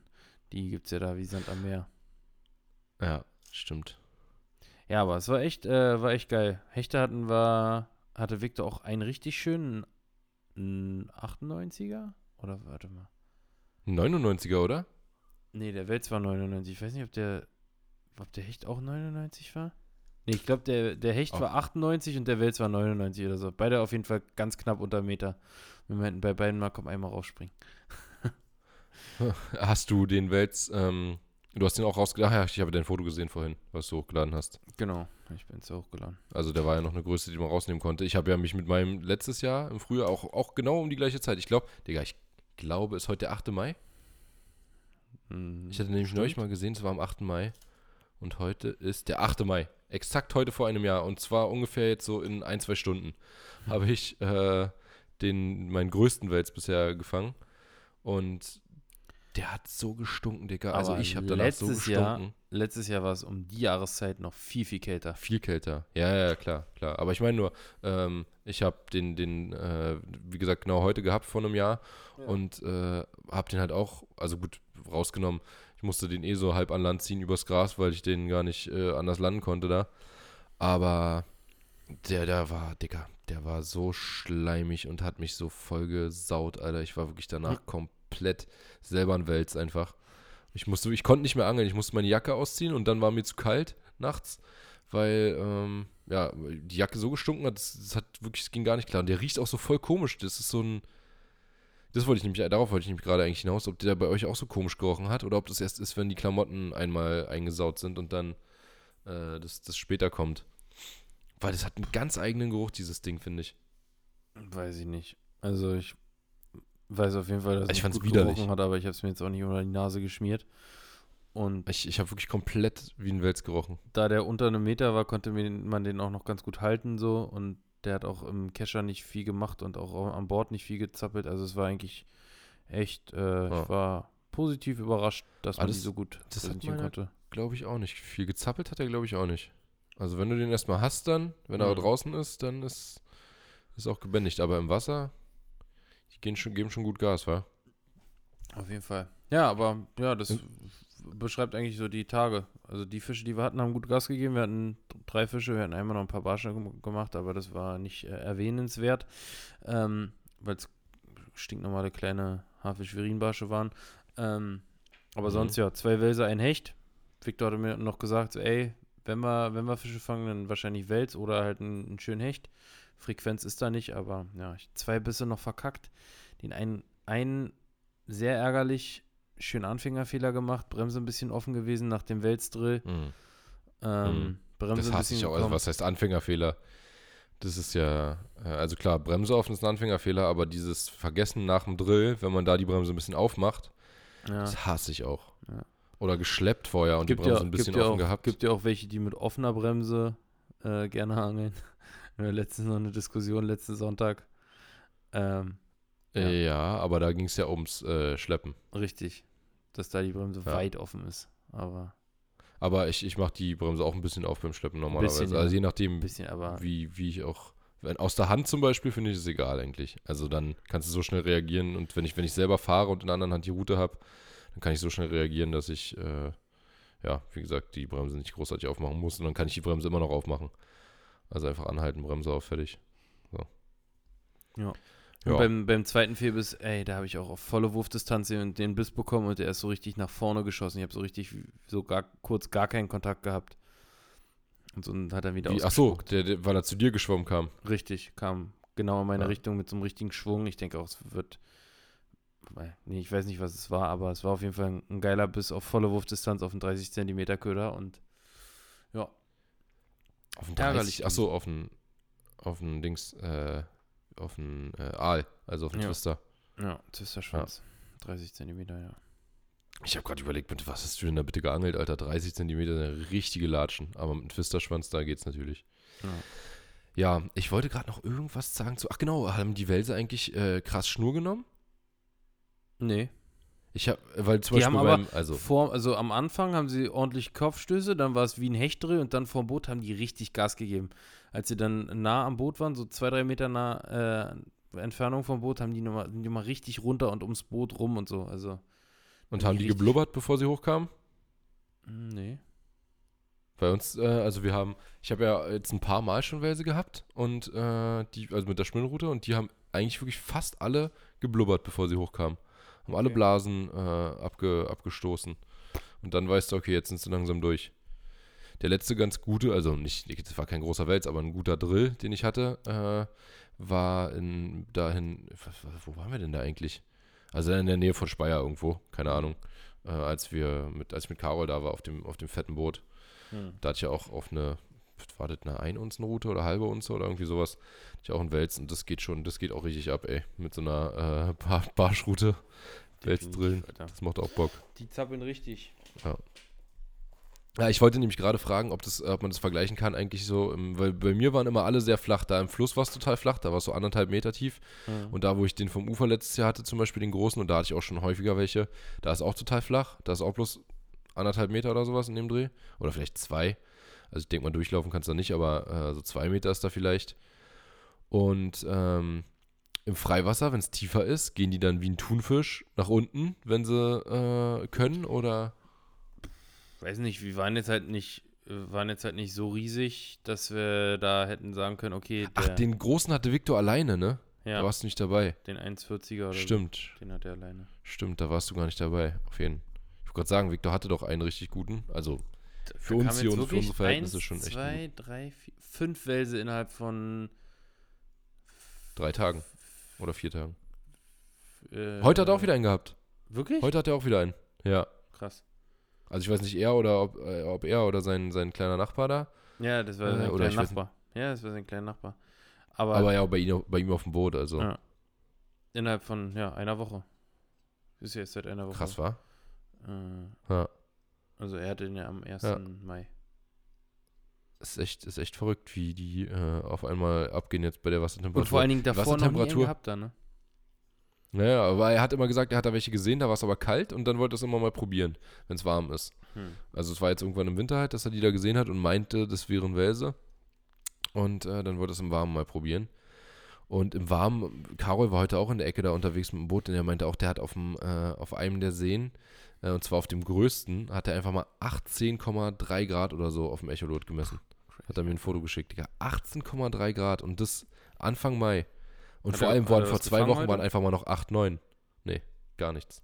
Die gibt es ja da wie Sand am Meer. Ja, stimmt. Ja, aber es war echt, äh, war echt geil. Hechte hatten wir, hatte Victor auch einen richtig schönen einen 98er? Oder warte mal. Ein 99er, oder? Nee, der Wels war 99. Ich weiß nicht, ob der, ob der Hecht auch 99 war. Nee, ich glaube, der, der Hecht Oh. war 98 und der Wels war 99 oder so. Beide auf jeden Fall ganz knapp unter Meter. Wir meinten bei beiden mal, komm, einmal rausspringen. Hast du den Wels, ähm, du hast den auch rausgeladen? Ach ja, ich habe dein Foto gesehen vorhin, was du hochgeladen hast. Genau, ich bin so hochgeladen. Also der war ja noch eine Größe, die man rausnehmen konnte. Ich habe ja mich mit meinem letztes Jahr im Frühjahr auch, auch genau um die gleiche Zeit. Ich glaube, Digga, ich glaube, es ist heute der 8. Mai. Hm, Ich hatte nämlich stimmt. neulich mal gesehen, es war am 8. Mai. Und heute ist der 8. Mai. Exakt heute vor einem Jahr. Und zwar ungefähr jetzt so in ein, zwei Stunden habe ich äh, den, meinen größten Wels bisher gefangen. Und der hat so gestunken, Digga. Also Aber ich habe danach so letztes gestunken. Jahr, letztes Jahr war es um die Jahreszeit noch viel, viel kälter. Viel kälter. Ja, ja, klar, klar. Aber ich meine nur, ähm, ich habe den, den, äh, wie gesagt, genau heute gehabt vor einem Jahr und äh, habe den halt auch, also gut, rausgenommen. Ich musste den eh so halb an Land ziehen übers Gras, weil ich den gar nicht äh, anders landen konnte da. Aber der, der war, Dicker, der war so schleimig und hat mich so voll gesaut, Alter. Ich war wirklich danach komplett selber ein Wels einfach. Ich musste, ich konnte nicht mehr angeln. Ich musste meine Jacke ausziehen und dann war mir zu kalt nachts, weil ähm, ja die Jacke so gestunken hat, das, das hat wirklich, es ging gar nicht klar. Und der riecht auch so voll komisch. Das ist so ein, das wollte ich nämlich, darauf wollte ich nämlich gerade eigentlich hinaus, ob der bei euch auch so komisch gerochen hat oder ob das erst ist, wenn die Klamotten einmal eingesaut sind und dann äh, das, das später kommt. Weil das hat einen ganz eigenen Geruch, dieses Ding, finde ich. Weiß ich nicht. Also ich weiß auf jeden Fall, dass Ich es fand's gut widerlich. gerochen hat, aber ich habe es mir jetzt auch nicht unter die Nase geschmiert. Und Ich, ich habe wirklich komplett wie ein Wels gerochen. da der unter einem Meter war, konnte mir- man den auch noch ganz gut halten so und der hat auch im Kescher nicht viel gemacht und auch an Bord nicht viel gezappelt. Also es war eigentlich echt, äh, Ja. ich war positiv überrascht, dass man die so gut das hat präsentieren konnte. Glaube ich auch nicht. Viel gezappelt hat er, glaube ich, auch nicht. Also wenn du den erstmal hast dann, wenn er Mhm. draußen ist, dann ist ist auch gebändigt. Aber im Wasser, die gehen schon, geben schon gut Gas, wa? Auf jeden Fall. Ja, aber ja, das Und- beschreibt eigentlich so die Tage. Also die Fische, die wir hatten, haben gut Gas gegeben. Wir hatten drei Fische, wir hatten einmal noch ein paar Barsche gem- gemacht, aber das war nicht äh, erwähnenswert, ähm, weil es stinknormale kleine Haarfisch-Virinbarsche waren. Ähm, aber Mhm. sonst ja, zwei Wälse, ein Hecht. Victor hatte mir noch gesagt, so, ey, wenn wir, wenn wir Fische fangen, dann wahrscheinlich Wels oder halt einen, einen schönen Hecht. Frequenz ist da nicht, aber ja, ich, zwei Bisse noch verkackt. Den einen, einen sehr ärgerlich, schön Anfängerfehler gemacht, Bremse ein bisschen offen gewesen nach dem Welsdrill. Mhm. Ähm, Mhm. Bremse Das hasse ich auch. Also was heißt Anfängerfehler? Das ist ja, äh, also klar, Bremse offen ist ein Anfängerfehler, aber dieses Vergessen nach dem Drill, wenn man da die Bremse ein bisschen aufmacht, ja. das hasse ich auch. Ja. Oder geschleppt vorher und Gibt die Bremse ja, ein bisschen gibt ja offen auch, gehabt. Gibt ja auch welche, die mit offener Bremse äh, gerne angeln. Wir hatten letztens noch eine Diskussion, letzten Sonntag. Ähm, Äh, ja. aber da ging es ja ums äh, Schleppen. richtig, dass da die Bremse Ja. weit offen ist. Aber Aber ich, ich mache die Bremse auch ein bisschen auf beim Schleppen normalerweise. bisschen, ja. Also je nachdem, bisschen, aber wie, wie ich auch. Wenn, aus der Hand zum Beispiel finde ich es egal eigentlich. Also dann kannst du so schnell reagieren und wenn ich, wenn ich selber fahre und in der anderen Hand die Route habe, dann kann ich so schnell reagieren, dass ich, äh, ja, wie gesagt, die Bremse nicht großartig aufmachen muss und dann kann ich die Bremse immer noch aufmachen. Also einfach anhalten, Bremse auf, fertig. So. Ja. Ja. Und beim, beim zweiten Fehlbiss, ey, da habe ich auch auf volle Wurfdistanz den, Biss bekommen und der ist so richtig nach vorne geschossen. Ich habe so richtig, so gar, kurz gar keinen Kontakt gehabt. Und so hat er wieder Wie, ach so, der, der, weil er zu dir geschwommen kam. Richtig, kam genau in meine Ja. Richtung mit so einem richtigen Schwung. Ich denke auch, es wird nee, ich weiß nicht, was es war, aber es war auf jeden Fall ein, ein geiler Biss auf volle Wurfdistanz auf einen 30 Zentimeter Köder und ja. Auf den Ärgerlich 30, achso, auf den, auf den Dings, äh, auf den äh, Aal, also auf den Ja. Twister. Ja, Twisterschwanz. 30 Zentimeter, ja. Ich habe gerade überlegt, mit was hast du denn da bitte geangelt, Alter? 30 Zentimeter, eine richtige Latschen. Aber mit dem Twisterschwanz, da geht's natürlich. Ja. Ja, ich wollte gerade noch irgendwas sagen zu. Ach genau, haben die Wälse eigentlich äh, krass Schnur genommen? Nee. Ich habe, weil zum Die Beispiel haben aber beim, also Vor, also am Anfang haben sie ordentlich Kopfstöße, dann war es wie ein Hechtdreh und dann vorm Boot haben die richtig Gas gegeben. Als sie dann nah am Boot waren, so zwei, drei Meter nah äh, Entfernung vom Boot, haben die nochmal die mal richtig runter und ums Boot rum und so. Also, und haben die richtig- geblubbert, bevor sie hochkamen? mm, nee. Bei uns, äh, also wir haben, ich habe ja jetzt ein paar Mal schon Wälse gehabt und äh, die, also mit der Schwimmroute und die haben eigentlich wirklich fast alle geblubbert, bevor sie hochkamen. Haben alle Okay. Blasen äh, abge, abgestoßen. Und dann weißt du, okay, jetzt sind sie langsam durch. Der letzte ganz gute, also nicht, das war kein großer Wels, aber ein guter Drill, den ich hatte, äh, war in, dahin, wo waren wir denn da eigentlich? Also in der Nähe von Speyer irgendwo, keine Ahnung. Äh, als wir mit, als ich mit Carol da war auf dem, auf dem fetten Boot. Hm. Da hatte ich ja auch auf eine, war das, eine Ein-Unzen-Route oder halbe Unze oder irgendwie sowas. Ich auch einen Wels und das geht schon, das geht auch richtig ab, ey. Mit so einer äh, Bar Barschroute. Definitiv, drillen. Das macht auch Bock. Die zappeln richtig. Ja, ich wollte nämlich gerade fragen, ob, das, ob man das vergleichen kann, eigentlich so, im, weil bei mir waren immer alle sehr flach. Da im Fluss war es total flach, da war es so anderthalb Meter tief. Ja. Und da, wo ich den vom Ufer letztes Jahr hatte, zum Beispiel den großen, und da hatte ich auch schon häufiger welche, da ist auch total flach. Da ist auch bloß anderthalb Meter oder sowas in dem Dreh. Oder vielleicht zwei. Also ich denke mal, durchlaufen kannst du da nicht, aber äh, so zwei Meter ist da vielleicht. Und ähm, im Freiwasser, wenn es tiefer ist, gehen die dann wie ein Thunfisch nach unten, wenn sie äh, können, oder? Weiß nicht, wir waren jetzt halt nicht, waren jetzt halt nicht so riesig, dass wir da hätten sagen können, okay, Ach, den großen hatte Victor alleine, ne? ja, Da warst du nicht dabei. den 1,40er oder Stimmt, so, den hat er alleine. stimmt, da warst du gar nicht dabei. Auf jeden Fall. Ich wollte gerade sagen, Victor hatte doch einen richtig guten. Also Für uns hier und für unsere Verhältnisse eins, schon echt zwei, drei, vier, fünf Wälse innerhalb von drei Tagen oder vier Tagen. äh, Heute hat er auch wieder einen gehabt. Wirklich? Heute hat er auch wieder einen. Ja. Krass. Also ich weiß nicht er oder ob, äh, ob er oder sein, sein kleiner Nachbar da. Ja, das war Äh, sein ich kleiner Nachbar. Ja, das war sein kleiner Nachbar. Aber, Aber ja, bei, ihm, bei ihm auf dem Boot. Also Ja. innerhalb von ja, einer Woche. Ist ja jetzt seit einer Woche. krass war. Äh, Ja. Also er hatte den ja am 1. Ja. Mai. Ist echt, ist echt verrückt, wie die äh, auf einmal abgehen jetzt bei der Wassertemperatur. Und vor allen Dingen davor noch nie gehabt da, ne? Naja, aber er hat immer gesagt, er hat da welche gesehen, da war es aber kalt und dann wollte er es immer mal probieren, wenn es warm ist. Hm. Also es war jetzt irgendwann im Winter halt, dass er die da gesehen hat und meinte, das wären Wälse. Und äh, dann wollte er es im Warmen mal probieren. Und im Warmen, Carol war heute auch in der Ecke da unterwegs mit dem Boot und er meinte auch, der hat auf, dem, äh, auf einem der Seen, und zwar auf dem größten, hat er einfach mal 18,3 Grad oder so auf dem Echolot gemessen. Hat er mir ein Foto geschickt, Digga. 18,3 Grad und das Anfang Mai. Und Hat vor allem waren vor zwei Wochen heute? waren einfach mal noch 8, 9. Nee, gar nichts.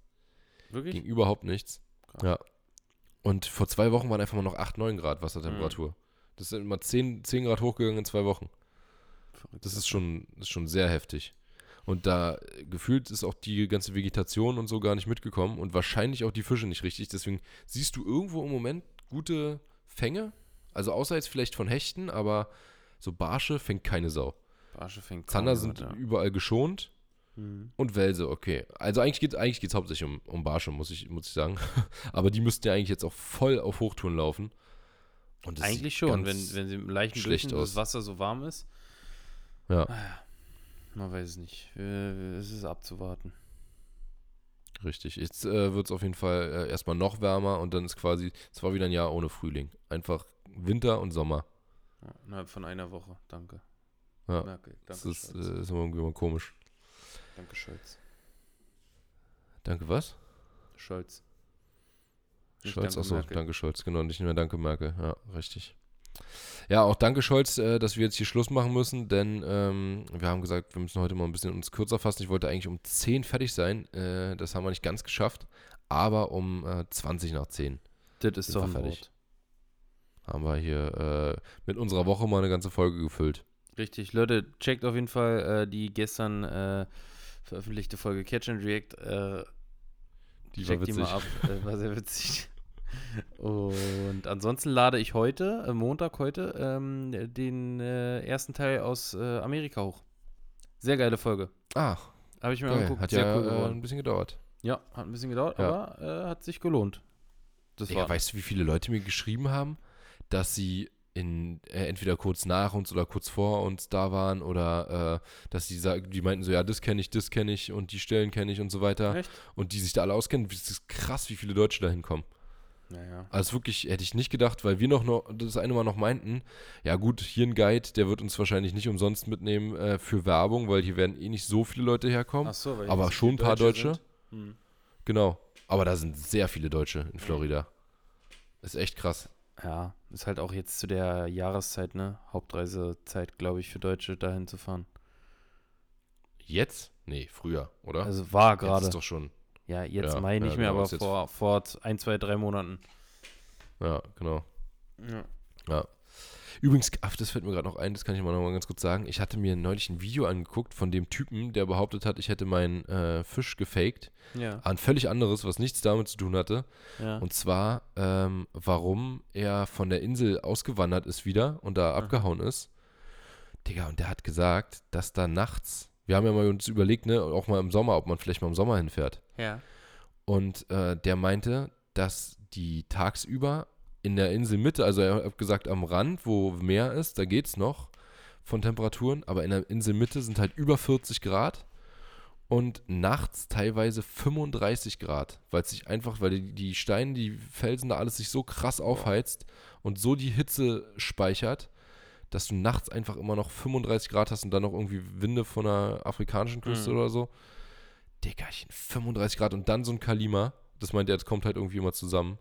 Wirklich? Ging überhaupt nichts. Krass. Ja. Und vor zwei Wochen waren einfach mal noch 8, 9 Grad Wassertemperatur. Mhm. Das sind immer 10, 10 Grad hochgegangen in zwei Wochen. Verrückt, Das ist schon, das ist schon sehr heftig. Und da gefühlt ist auch die ganze Vegetation und so gar nicht mitgekommen und wahrscheinlich auch die Fische nicht richtig. Deswegen siehst du irgendwo im Moment gute Fänge. Also außer jetzt vielleicht von Hechten, aber so Barsche fängt keine Sau. Barsche fängt Zander sind ja. überall geschont Mhm. und Welse, okay. Also eigentlich geht es eigentlich geht's hauptsächlich um, um Barsche, muss ich, muss ich sagen. aber die müssten ja eigentlich jetzt auch voll auf Hochtouren laufen. Und Eigentlich schon, wenn, wenn sie im leichten schlecht Durchschnitt das. Wasser so warm ist. Ja. Ah ja. Man weiß es nicht. Äh, Es ist abzuwarten. Richtig. Jetzt äh, wird es auf jeden Fall äh, erstmal noch wärmer und dann ist quasi, es war wieder ein Jahr ohne Frühling. Einfach Winter und Sommer. Ja, innerhalb von einer Woche. Danke. Ja. Merkel. Das Danke, ist, Scholz. äh, ist immer irgendwie mal komisch. Danke, Scholz. Danke, was? Scholz. Nicht Scholz, achso, danke Scholz, genau, nicht mehr danke Merkel, ja, richtig. Ja, auch danke Scholz, äh, dass wir jetzt hier Schluss machen müssen, denn ähm, wir haben gesagt, wir müssen heute mal ein bisschen uns kürzer fassen. Ich wollte eigentlich um 10 fertig sein, äh, das haben wir nicht ganz geschafft, aber um äh, 20 nach 10 Das ist doch fertig. Wort. haben wir hier äh, mit unserer Woche mal eine ganze Folge gefüllt. Richtig, Leute, checkt auf jeden Fall äh, die gestern äh, veröffentlichte Folge Catch and React. Die war check die mal ab. War sehr witzig. Und ansonsten lade ich heute, äh, Montag heute, ähm, den äh, ersten Teil aus äh, Amerika hoch. Sehr geile Folge. Ah, Habe ich mir geil. angeguckt. Hat Sehr ja cool äh, ein bisschen gedauert. Ja, hat ein bisschen gedauert, Ja. aber äh, hat sich gelohnt. Das Digga, war weißt du, wie viele Leute mir geschrieben haben, dass sie in, äh, entweder kurz nach uns oder kurz vor uns da waren oder äh, dass die sagen, die meinten so, ja, das kenne ich, das kenne ich und die Stellen kenne ich und so weiter. Echt? Und die sich da alle auskennen. Es ist krass, wie viele Deutsche da hinkommen. Naja. Also wirklich, hätte ich nicht gedacht, weil wir noch, noch das eine Mal noch meinten, ja gut, hier ein Guide, der wird uns wahrscheinlich nicht umsonst mitnehmen äh, für Werbung, weil hier werden eh nicht so viele Leute herkommen. Ach so, aber schon ein paar Deutsche. sind. Hm. Genau. Aber da sind sehr viele Deutsche in Florida. Ist echt krass. Ja, ist halt auch jetzt zu der Jahreszeit, ne? Hauptreisezeit, glaube ich, für Deutsche dahin zu fahren. Jetzt? Nee, früher, oder? Also war gerade. ist doch schon. Ja, jetzt Ja, Mai ja, nicht mehr, genau, aber vor, vor ein, zwei, drei Monaten. Ja, genau. Ja. Ja. Übrigens, ach, das fällt mir gerade noch ein, das kann ich mal noch mal ganz kurz sagen. Ich hatte mir neulich ein Video angeguckt von dem Typen, der behauptet hat, ich hätte meinen äh, Fisch gefaked. Ja. Ein völlig anderes, was nichts damit zu tun hatte. ja. Und zwar, ähm, warum er von der Insel ausgewandert ist wieder und da abgehauen ist. Digga, und der hat gesagt, dass da nachts, wir haben ja mal uns überlegt, ne, auch mal im Sommer, ob man vielleicht mal im Sommer hinfährt. ja. Und äh, der meinte, dass die tagsüber in der Inselmitte, also er hat gesagt, am Rand, wo Meer ist, da geht's noch von Temperaturen, aber in der Inselmitte sind halt über 40 Grad und nachts teilweise 35 Grad, weil es sich einfach, weil die, die Steine, die Felsen da alles sich so krass aufheizt und so die Hitze speichert, dass du nachts einfach immer noch 35 Grad hast und dann noch irgendwie Winde von der afrikanischen Küste Mhm. oder so. Diggerchen, 35 Grad und dann so ein Kalima. Das meint er, das kommt halt irgendwie immer zusammen.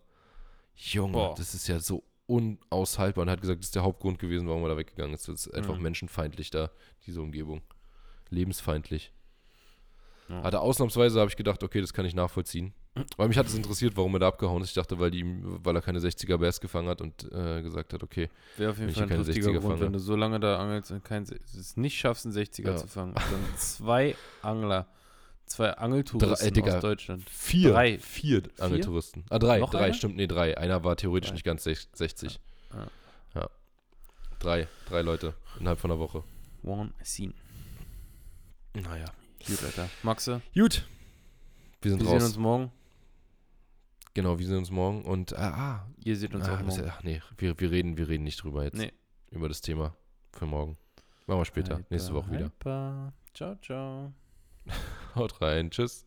Junge, Boah. das ist ja so unaushaltbar. Und er hat gesagt, das ist der Hauptgrund gewesen, warum er da weggegangen ist. Das ist einfach Mhm. menschenfeindlich da, diese Umgebung. Lebensfeindlich. Ja. Hatte ausnahmsweise habe ich gedacht, okay, das kann ich nachvollziehen. Weil mich hat es interessiert, warum er da abgehauen ist. Ich dachte, weil, die, weil er keine 60er Bass gefangen hat und äh, gesagt hat, okay, Wäre auf jeden Fall ein 60er Grund, wenn du so lange da angelst und kein, es nicht schaffst, einen 60er Ja. zu fangen. Dann zwei Angler, zwei Angeltouristen Drei- Digga. aus Deutschland. vier, Drei. vier Angeltouristen. Ah, drei, Noch drei, einer? stimmt, nee, drei. Einer war theoretisch Drei. nicht ganz sech- 60. Ja. Ja. Drei, drei Leute innerhalb von einer Woche. One scene. Naja. Gut, Alter. Maxe, Gut. Wir sind wir sehen raus. uns morgen. Genau, wir sehen uns morgen. Und, ah, ah, Ihr seht uns ah auch morgen. ach nee, wir, wir, reden, wir reden nicht drüber jetzt. Nee. Über das Thema für morgen. Machen wir später, Hyper, nächste Woche wieder. hyper. Ciao, ciao. Haut rein, tschüss.